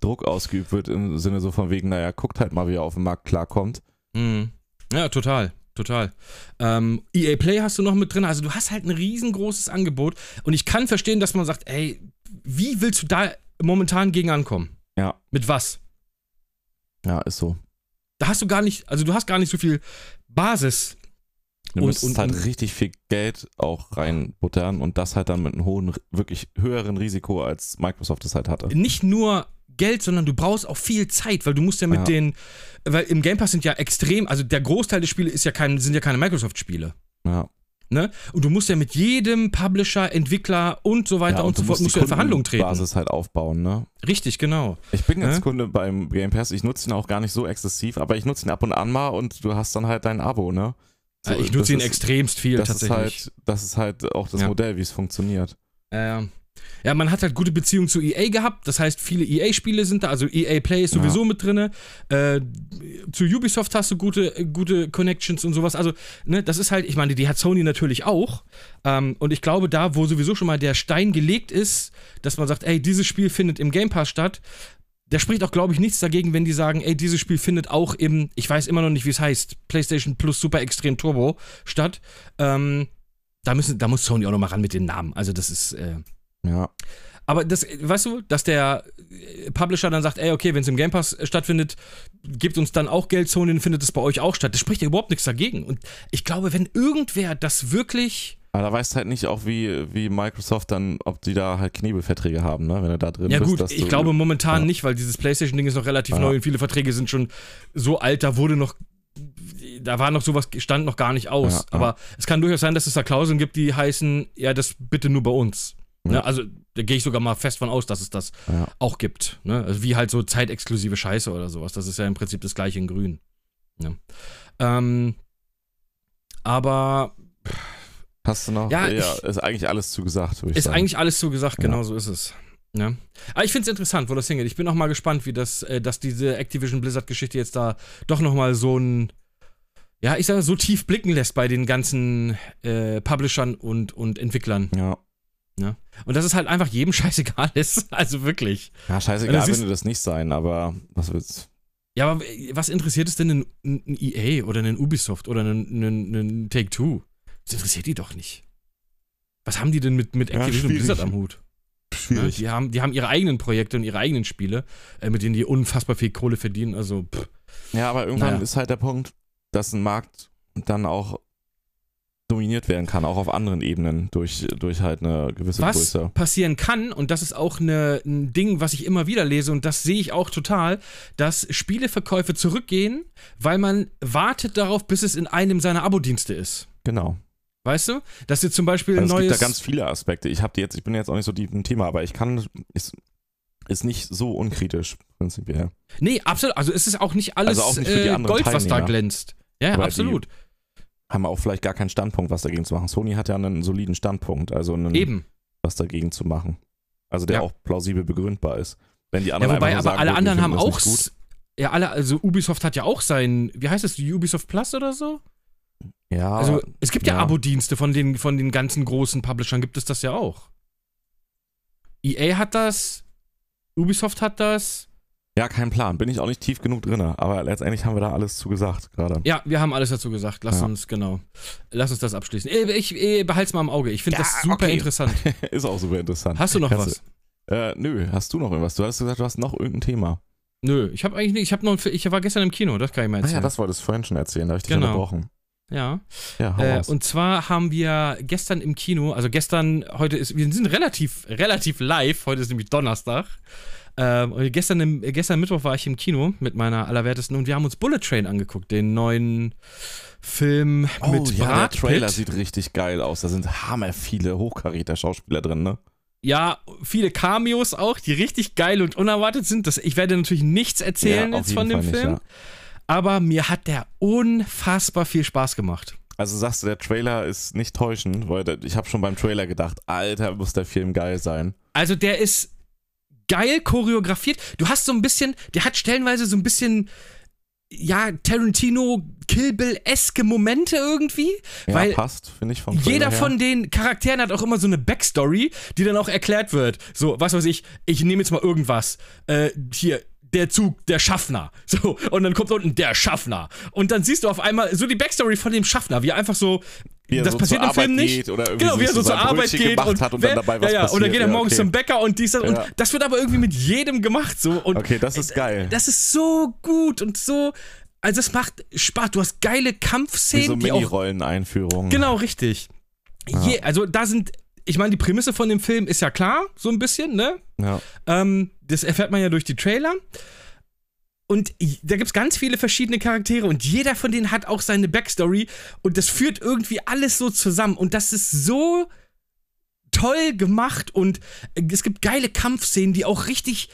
Druck ausgeübt wird im Sinne so von wegen, naja, guckt halt mal, wie er auf den Markt klarkommt. Mhm. Ja, total. Total. Ähm, EA Play hast du noch mit drin. Also du hast halt ein riesengroßes Angebot. Und ich kann verstehen, dass man sagt, ey, wie willst du da momentan gegen ankommen? Ja. Mit was? Ja, ist so. Da hast du gar nicht, also du hast gar nicht so viel Basis. Du Und- müsstest und- halt und- richtig viel Geld auch reinbuttern und das halt dann mit einem hohen, wirklich höheren Risiko, als Microsoft es halt hatte. Nicht nur Geld, sondern du brauchst auch viel Zeit, weil du musst ja mit Ja. den, weil im Game Pass sind ja extrem, also der Großteil der Spiele ist ja kein, sind ja keine Microsoft-Spiele. Ja. Ne? Und du musst ja mit jedem Publisher, Entwickler und so weiter ja, und so du fort musst du in Verhandlungen treten. Basis halt aufbauen, ne? Richtig, genau. Ich bin jetzt Hä? Kunde beim Game Pass, ich nutze ihn auch gar nicht so exzessiv, aber ich nutze ihn ab und an mal und du hast dann halt dein Abo, ne? So, ich nutze ihn ist- extremst viel das ist tatsächlich. halt, das ist halt auch das Ja. Modell, wie es funktioniert. Äh, ja, man hat halt gute Beziehungen zu EA gehabt. Das heißt, viele EA-Spiele sind da. Also EA Play ist Ja. sowieso mit drin. Äh, zu Ubisoft hast du gute, gute Connections und sowas. Also, ne, das ist halt, ich meine, die hat Sony natürlich auch. Ähm, und ich glaube, da, wo sowieso schon mal der Stein gelegt ist, dass man sagt, ey, dieses Spiel findet im Game Pass statt, da spricht auch, glaube ich, nichts dagegen, wenn die sagen, ey, dieses Spiel findet auch im, ich weiß immer noch nicht, wie es heißt, PlayStation Plus Super Extrem Turbo statt. Ähm, da, müssen, da muss Sony auch noch mal ran mit den Namen. Also, das ist. Äh, Ja. aber das, weißt du, dass der Publisher dann sagt, ey, okay, wenn es im Game Pass stattfindet, gebt uns dann auch Geld, Sony, dann findet es bei euch auch statt. Das spricht ja überhaupt nichts dagegen. Und ich glaube, wenn irgendwer das wirklich. Aber da weißt halt nicht auch, wie, wie Microsoft dann, ob die da halt Knebelverträge haben, ne? Wenn du da drin Ja, bist. gut, dass ich glaube momentan ja. nicht, weil dieses PlayStation-Ding ist noch relativ Ja. neu und viele Verträge sind schon so alt, da wurde noch. Da war noch sowas, stand noch gar nicht aus. Ja, ja. Aber es kann durchaus sein, dass es da Klauseln gibt, die heißen, ja, das bitte nur bei uns. Ja. Ne? Also, da gehe ich sogar mal fest von aus, dass es das Ja. auch gibt. Ne? Also wie halt so zeitexklusive Scheiße oder sowas. Das ist ja im Prinzip das gleiche in Grün. Ne? Ähm, aber Hast du noch? Ja, Ja, ich- ist eigentlich alles zugesagt, würde ich ist sagen. eigentlich alles so gesagt, Ja. genau so ist es. Ne? Aber ich finde es interessant, wo das hingeht. Ich bin auch mal gespannt, wie das, äh, dass diese Activision Blizzard-Geschichte jetzt da doch nochmal so ein, ja, ich sag mal, so tief blicken lässt bei den ganzen äh, Publishern und, und Entwicklern. ja. Und dass es halt einfach jedem scheißegal ist. Also wirklich. Ja, scheißegal, du das nicht sein, aber was willst Ja, aber was interessiert es denn ein, EA oder einen Ubisoft oder einen, einen, einen Take-Two? Das interessiert die doch nicht. Was haben die denn mit, mit Ja, Activision schwierig. Blizzard am Hut? Ne? Die, haben, die haben ihre eigenen Projekte und ihre eigenen Spiele, äh, mit denen die unfassbar viel Kohle verdienen. Also, pff. Ja, aber irgendwann Naja. ist halt der Punkt, dass ein Markt dann auch dominiert werden kann, auch auf anderen Ebenen durch, durch halt eine gewisse was Größe. passieren kann, und das ist auch eine, ein Ding, was ich immer wieder lese, und das sehe ich auch total, dass Spieleverkäufe zurückgehen, weil man wartet darauf, bis es in einem seiner Abo-Dienste ist. Genau. Weißt du? Dass ihr zum Beispiel ein Also es neues. gibt da ganz viele Aspekte. Ich habe die jetzt, ich bin jetzt auch nicht so tief im Thema, aber ich kann, ist, ist nicht so unkritisch, prinzipiell. Nee, absolut. Also es ist auch nicht alles Also auch nicht für die äh, Gold, was da Teilnehmer. glänzt. Ja, Weil absolut. Haben auch vielleicht gar keinen Standpunkt, was dagegen zu machen. Sony hat ja einen soliden Standpunkt, also einen, Eben. was dagegen zu machen. Also der Ja. auch plausibel begründbar ist. Wenn die Ja, anderen wobei einfach nur aber sagen alle anderen haben auch. das Ja, alle, also Ubisoft hat ja auch sein, wie heißt es, Ubisoft Plus oder so? Ja, Also es gibt ja, ja. Abo-Dienste von den, von den ganzen großen Publishern, gibt es das ja auch. EA hat das, Ubisoft hat das. Ja, kein Plan. Bin ich auch nicht tief genug drin. Aber letztendlich haben wir da alles zugesagt gerade. Ja, wir haben alles dazu gesagt. Lass Ja. uns, genau. Lass uns das abschließen. Äh, Ich, ich behalte es mal im Auge. Ich finde Ja, das super okay. interessant. ist auch super interessant. Hast du noch Kannst was? Äh, nö, hast du noch irgendwas? Du hast gesagt, du hast noch irgendein Thema. Nö, ich habe eigentlich nicht, ich habe noch, ich war gestern im Kino, das kann ich mal Ah erzählen. ja, das wolltest du vorhin schon erzählen, da habe ich dich Genau. unterbrochen. ja. Ja, Äh, und zwar haben wir gestern im Kino, also gestern, heute ist, wir sind relativ, relativ live, heute ist nämlich Donnerstag. Ähm, gestern, im, gestern Mittwoch war ich im Kino mit meiner Allerwertesten und wir haben uns Bullet Train angeguckt, den neuen Film oh, mit ja, Brad der Trailer Pitt. sieht richtig geil aus. Da sind hammer viele hochkaräter Schauspieler drin, ne? Ja, viele Cameos auch, die richtig geil und unerwartet sind. Das, ich werde natürlich nichts erzählen Ja, jetzt von dem Fall Film, nicht, aber mir hat der unfassbar viel Spaß gemacht. Also sagst du, der Trailer ist nicht täuschend, weil ich habe schon beim Trailer gedacht, Alter, muss der Film geil sein. Also der ist geil choreografiert. Du hast so ein bisschen, der hat stellenweise so ein bisschen, ja, Tarantino, Kill Bill-eske Momente irgendwie. Ja, weil passt, finde ich vom jeder von den Charakteren hat auch immer so eine Backstory, die dann auch erklärt wird. So, was weiß ich, ich nehme jetzt mal irgendwas. Äh, hier, der Zug, der Schaffner. So, und dann kommt unten der Schaffner. Und dann siehst du auf einmal so die Backstory von dem Schaffner, wie er einfach so das so passiert zur im Film nicht. Genau, wie er so zur sein Arbeit Brötchen geht gemacht und, hat und wer- dann dabei was ja, ja, passiert. und dann geht er Ja, morgens okay. zum Bäcker und dies das. Und das wird aber irgendwie mit jedem gemacht so. Und Okay, das ist geil. das ist so gut und so. Also es macht Spaß. Du hast geile Wie Kampfszenen, so die auch Mini-Rollen-Einführungen. Genau, richtig. Je, also da sind, ich meine, die Prämisse von dem Film ist ja klar, so ein bisschen, ne? Ja. Ähm, das erfährt man ja durch die Trailer. Und da gibt es ganz viele verschiedene Charaktere und jeder von denen hat auch seine Backstory und das führt irgendwie alles so zusammen und das ist so toll gemacht und äh, es gibt geile Kampfszenen, die auch richtig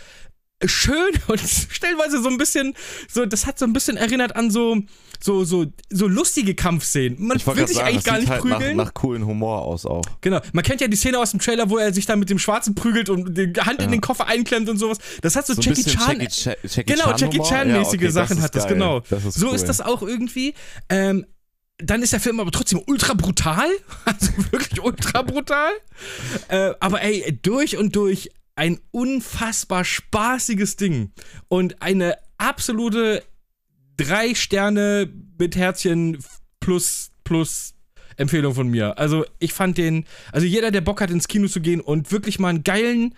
schön und stellenweise so ein bisschen so das hat so ein bisschen erinnert an so so so so lustige Kampfszenen. Man will sich sagen, eigentlich das gar nicht halt nach, prügeln. nach coolen Humor aus auch. Genau. Man kennt ja die Szene aus dem Trailer, wo er sich dann mit dem Schwarzen prügelt und die Hand in den Koffer einklemmt und sowas. Das hat so, So Jackie Chan. Jackie, Jackie genau, Chan Jackie? Chan-mäßige Ja, okay, Sachen ist hat das, geil. genau. Das ist so cool. ist das auch irgendwie. Ähm, dann ist der Film aber trotzdem ultra brutal. Also wirklich ultra brutal. äh, aber ey, durch und durch ein unfassbar spaßiges Ding. Und eine absolute drei Sterne mit Herzchen plus, plus Empfehlung von mir. Also ich fand den, also jeder, der Bock hat, ins Kino zu gehen und wirklich mal einen geilen,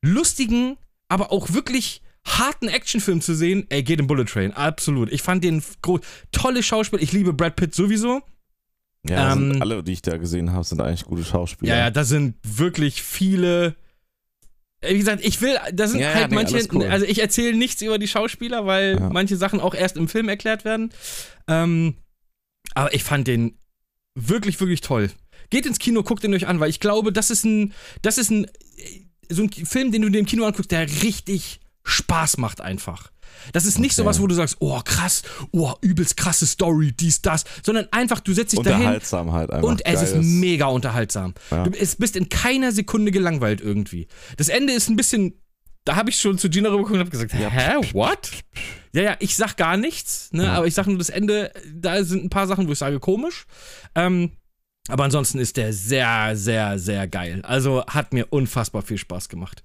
lustigen, aber auch wirklich harten Actionfilm zu sehen, ey, geht in Bullet Train. Absolut. Ich fand den groß. Tolle Schauspiel. Ich liebe Brad Pitt sowieso. Ja, Ähm, alle, die ich da gesehen habe, sind eigentlich gute Schauspieler. Ja, ja, da sind wirklich viele. Äh, Wie gesagt, ich will, da sind Ja, ja, halt nee, manche, cool. also ich erzähle nichts über die Schauspieler, weil Ja. manche Sachen auch erst im Film erklärt werden. Ähm, aber ich fand den wirklich, wirklich toll. Geht ins Kino, guckt ihn euch an, weil ich glaube, das ist ein, das ist ein, äh, so ein Film, den du dir im Kino anguckst, der richtig Spaß macht einfach. Das ist nicht Okay. sowas, wo du sagst, oh krass, oh übelst krasse Story, dies, das, sondern einfach, du setzt dich dahin Unterhaltsam halt einfach. und es ist Geiles- mega unterhaltsam. Ja. Du es bist in keiner Sekunde gelangweilt irgendwie. Das Ende ist ein bisschen. Da habe ich schon zu Gina rübergeguckt und habe gesagt, Ja. hä, what? Ja, ja, ich sag gar nichts, ne? Ja. aber ich sag nur das Ende, da sind ein paar Sachen, wo ich sage, komisch. Ähm, aber ansonsten ist der sehr, sehr, sehr geil. Also hat mir unfassbar viel Spaß gemacht.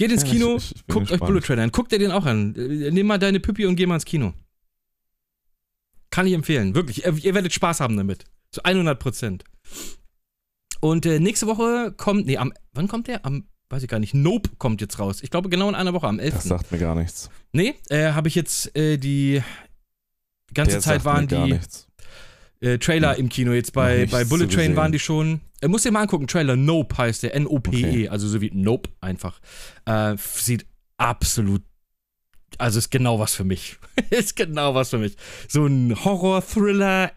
Geht ins Ja, Kino, ich- ich bin guckt euch gespannt. Bullet Train an. Guckt ihr den auch an. Nimm mal deine Püppi und geh mal ins Kino. Kann ich empfehlen. Wirklich. Ihr, ihr werdet Spaß haben damit. Zu 100 Prozent. Und äh, nächste Woche kommt, nee, am, wann kommt der? Am, weiß ich gar nicht. Nope kommt jetzt raus. Ich glaube genau in einer Woche, am 11. Das sagt mir gar nichts. Nee, äh, habe ich jetzt äh, die ganze Der Zeit sagt mir waren gar die nichts. Äh, Trailer im Kino. Jetzt bei, bei Bullet zu Train waren die schon. Äh, musst dir mal angucken. Trailer Nope heißt der. N-O-P-E. Okay. Also so wie Nope einfach. Äh, sieht absolut. Also ist genau was für mich. ist genau was für mich. So ein Horror-Thriller.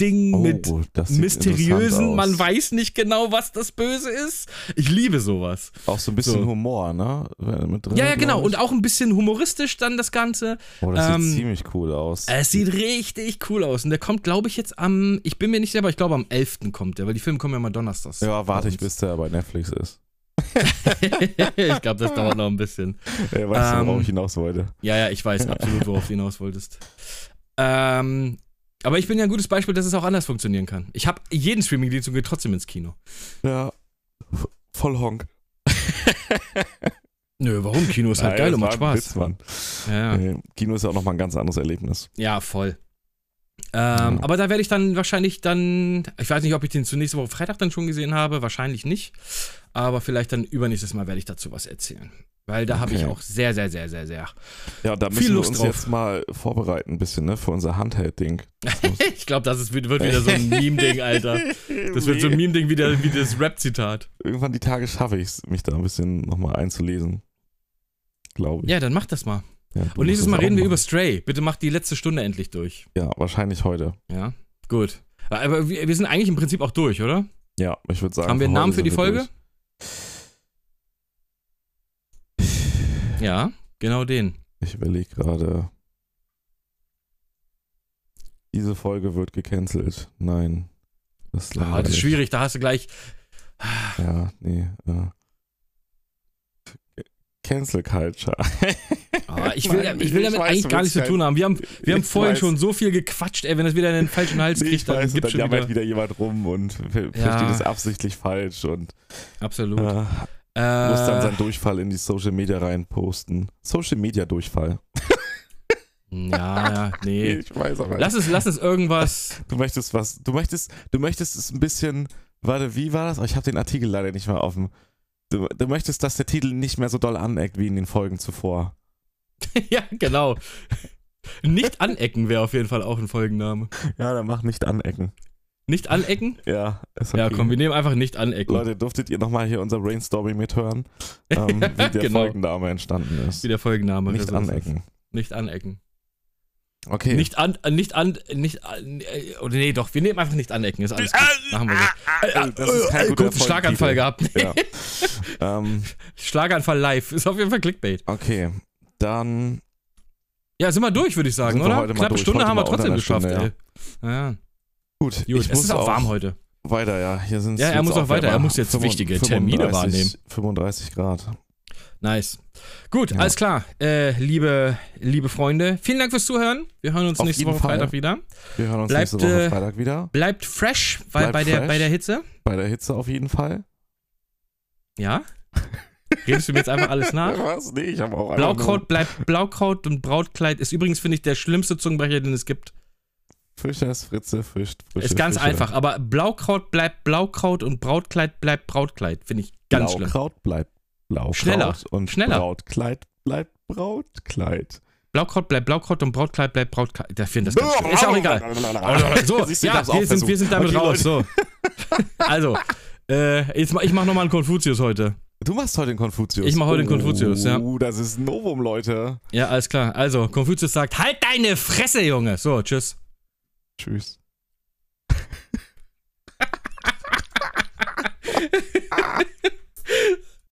Ding Oh, mit mysteriösen, man weiß nicht genau, was das Böse ist. Ich liebe sowas. Auch so ein bisschen So. Humor, ne? Drin, Ja, ja, genau. Und auch ein bisschen humoristisch dann das Ganze. Oh, das ähm, sieht ziemlich cool aus. Es sieht richtig cool aus. Und der kommt, glaube ich, jetzt am, ich bin mir nicht sicher, aber ich glaube am 11. kommt der, weil die Filme kommen ja mal donnerstags. ja, warte ich, bis der bei Netflix ist. ich glaube, das dauert noch ein bisschen. Ja, weißt du, Ähm, worauf ich hinaus wollte. Ja, ja, ich weiß absolut, worauf du hinaus wolltest. Ähm, aber ich bin ja ein gutes Beispiel, dass es auch anders funktionieren kann. Ich habe jeden Streamingdienst und gehe trotzdem ins Kino. Ja. Voll Honk. Nö, warum? Kino ist halt Nein, geil und macht Spaß. Witz, Mann. Ja. Nee, Kino ist ja auch nochmal ein ganz anderes Erlebnis. ja voll. Ähm, Ja. Aber da werde ich dann wahrscheinlich dann, ich weiß nicht, ob ich den zur nächste Woche Freitag dann schon gesehen habe, wahrscheinlich nicht. Aber vielleicht dann übernächstes Mal werde ich dazu was erzählen. Weil da habe ich Okay. auch sehr, sehr, sehr, sehr, sehr. Ja, da Viel müssen wir uns drauf. jetzt mal vorbereiten, ein bisschen, ne, für unser Handheld-Ding. Ich glaube, das ist, wird wieder so ein Meme-Ding, Alter. Das wird so ein Meme-Ding wie, der- wie das Rap-Zitat. Irgendwann die Tage schaffe ich es, mich da ein bisschen nochmal einzulesen. Glaube ich. Ja, dann mach das mal. Ja, Und nächstes Mal reden wir über. Stray. Bitte mach die letzte Stunde endlich durch. Ja, wahrscheinlich heute. Ja, gut. Aber wir, wir sind eigentlich im Prinzip auch durch, oder? Ja, ich würde sagen. Haben wir einen Namen für die Folge? durch. Ja, genau den. Ich überlege gerade. Diese Folge wird gecancelt. Nein. Das ist, Ah, das ist schwierig, da hast du gleich. Ja, nee. Äh. Cancel Culture. Ah, ich will, Nein, ich will ich damit weiß, eigentlich gar nichts zu tun haben. Wir haben, wir haben Ich vorhin weiß. schon so viel gequatscht, ey, wenn das wieder in den falschen Hals kriegt, ich dann weiß, gibt's dann schon wieder. wieder jemand rum und ver Ja. versteht es absichtlich falsch und Absolut. äh, muss dann Äh, seinen Durchfall in die Social Media rein posten. Social Media Durchfall. Ja, ja, nee. Ich weiß aber. Lass es, lass es irgendwas. Du möchtest was. Du möchtest, du möchtest es ein bisschen. Warte, wie war das? Oh, ich habe den Artikel leider nicht mehr offen. Du, du möchtest, dass der Titel nicht mehr so doll aneckt wie in den Folgen zuvor. ja, genau. Nicht anecken wäre auf jeden Fall auch ein Folgenname. Ja, dann mach nicht anecken. Nicht anecken? Ja, ist okay. Ja, komm, wir nehmen einfach nicht anecken. Leute, durftet ihr nochmal hier unser Brainstorming mithören, ähm, wie der Genau. Folgenname entstanden ist. Wie der Folgenname. Nicht anecken. Nicht anecken. Okay. Nicht an, äh, nicht an, nicht an, äh, oder nee, doch, wir nehmen einfach nicht anecken, ist alles gut. Machen wir so. Äh, Das ist kein äh, guter kurzen Schlaganfall gehabt. Ja. ähm, Schlaganfall live. Ist auf jeden Fall Clickbait. okay, dann Ja, sind wir durch, würde ich sagen, oder? Knappe. Stunde Heute haben wir trotzdem geschafft, Stunde, ey. Ja. Gut. Gut, ich es muss ist auch warm heute. weiter, ja. Hier sind Ja, er muss auch weiter. Er muss jetzt wichtige Termine wahrnehmen. 35 Grad. Nice. Gut, Ja. alles klar. Äh, liebe, liebe Freunde, vielen Dank fürs Zuhören. Wir hören uns Auf nächste Woche Fall. Freitag wieder. Wir hören uns Bleibt, nächste Woche äh, Freitag wieder. Bleibt fresh, weil Bleibt bei, der, fresh. bei der Hitze. Bei der Hitze auf jeden Fall. Ja? Redest du mir jetzt einfach alles nach? Was? Nee, ich habe auch Blaukraut bleibt Blaukraut und Brautkleid ist übrigens, finde ich, der schlimmste Zungenbrecher, den es gibt. Fischers, Fritze, Fisch, Frische, Ist ganz Fische. einfach, aber Blaukraut bleibt Blaukraut und Brautkleid bleibt Brautkleid. Finde ich ganz schlimm. Blaukraut bleibt Blaukraut. Schneller, Und schneller. Brautkleid bleibt Brautkleid. Blaukraut bleibt Blaukraut und Brautkleid bleibt Brautkleid. Ich finde das ganz schlimm. Ist auch egal. So, Siehst du, ja, wir sind, wir sind damit Okay, raus. So. Also, äh, jetzt, ich mache nochmal einen Konfuzius heute. Du machst heute den Konfuzius. Ich mach heute den Konfuzius, ja. Uh, das ist ein Novum, Leute. Ja, alles klar. Also, Konfuzius sagt, halt deine Fresse, Junge. So, tschüss. Tschüss.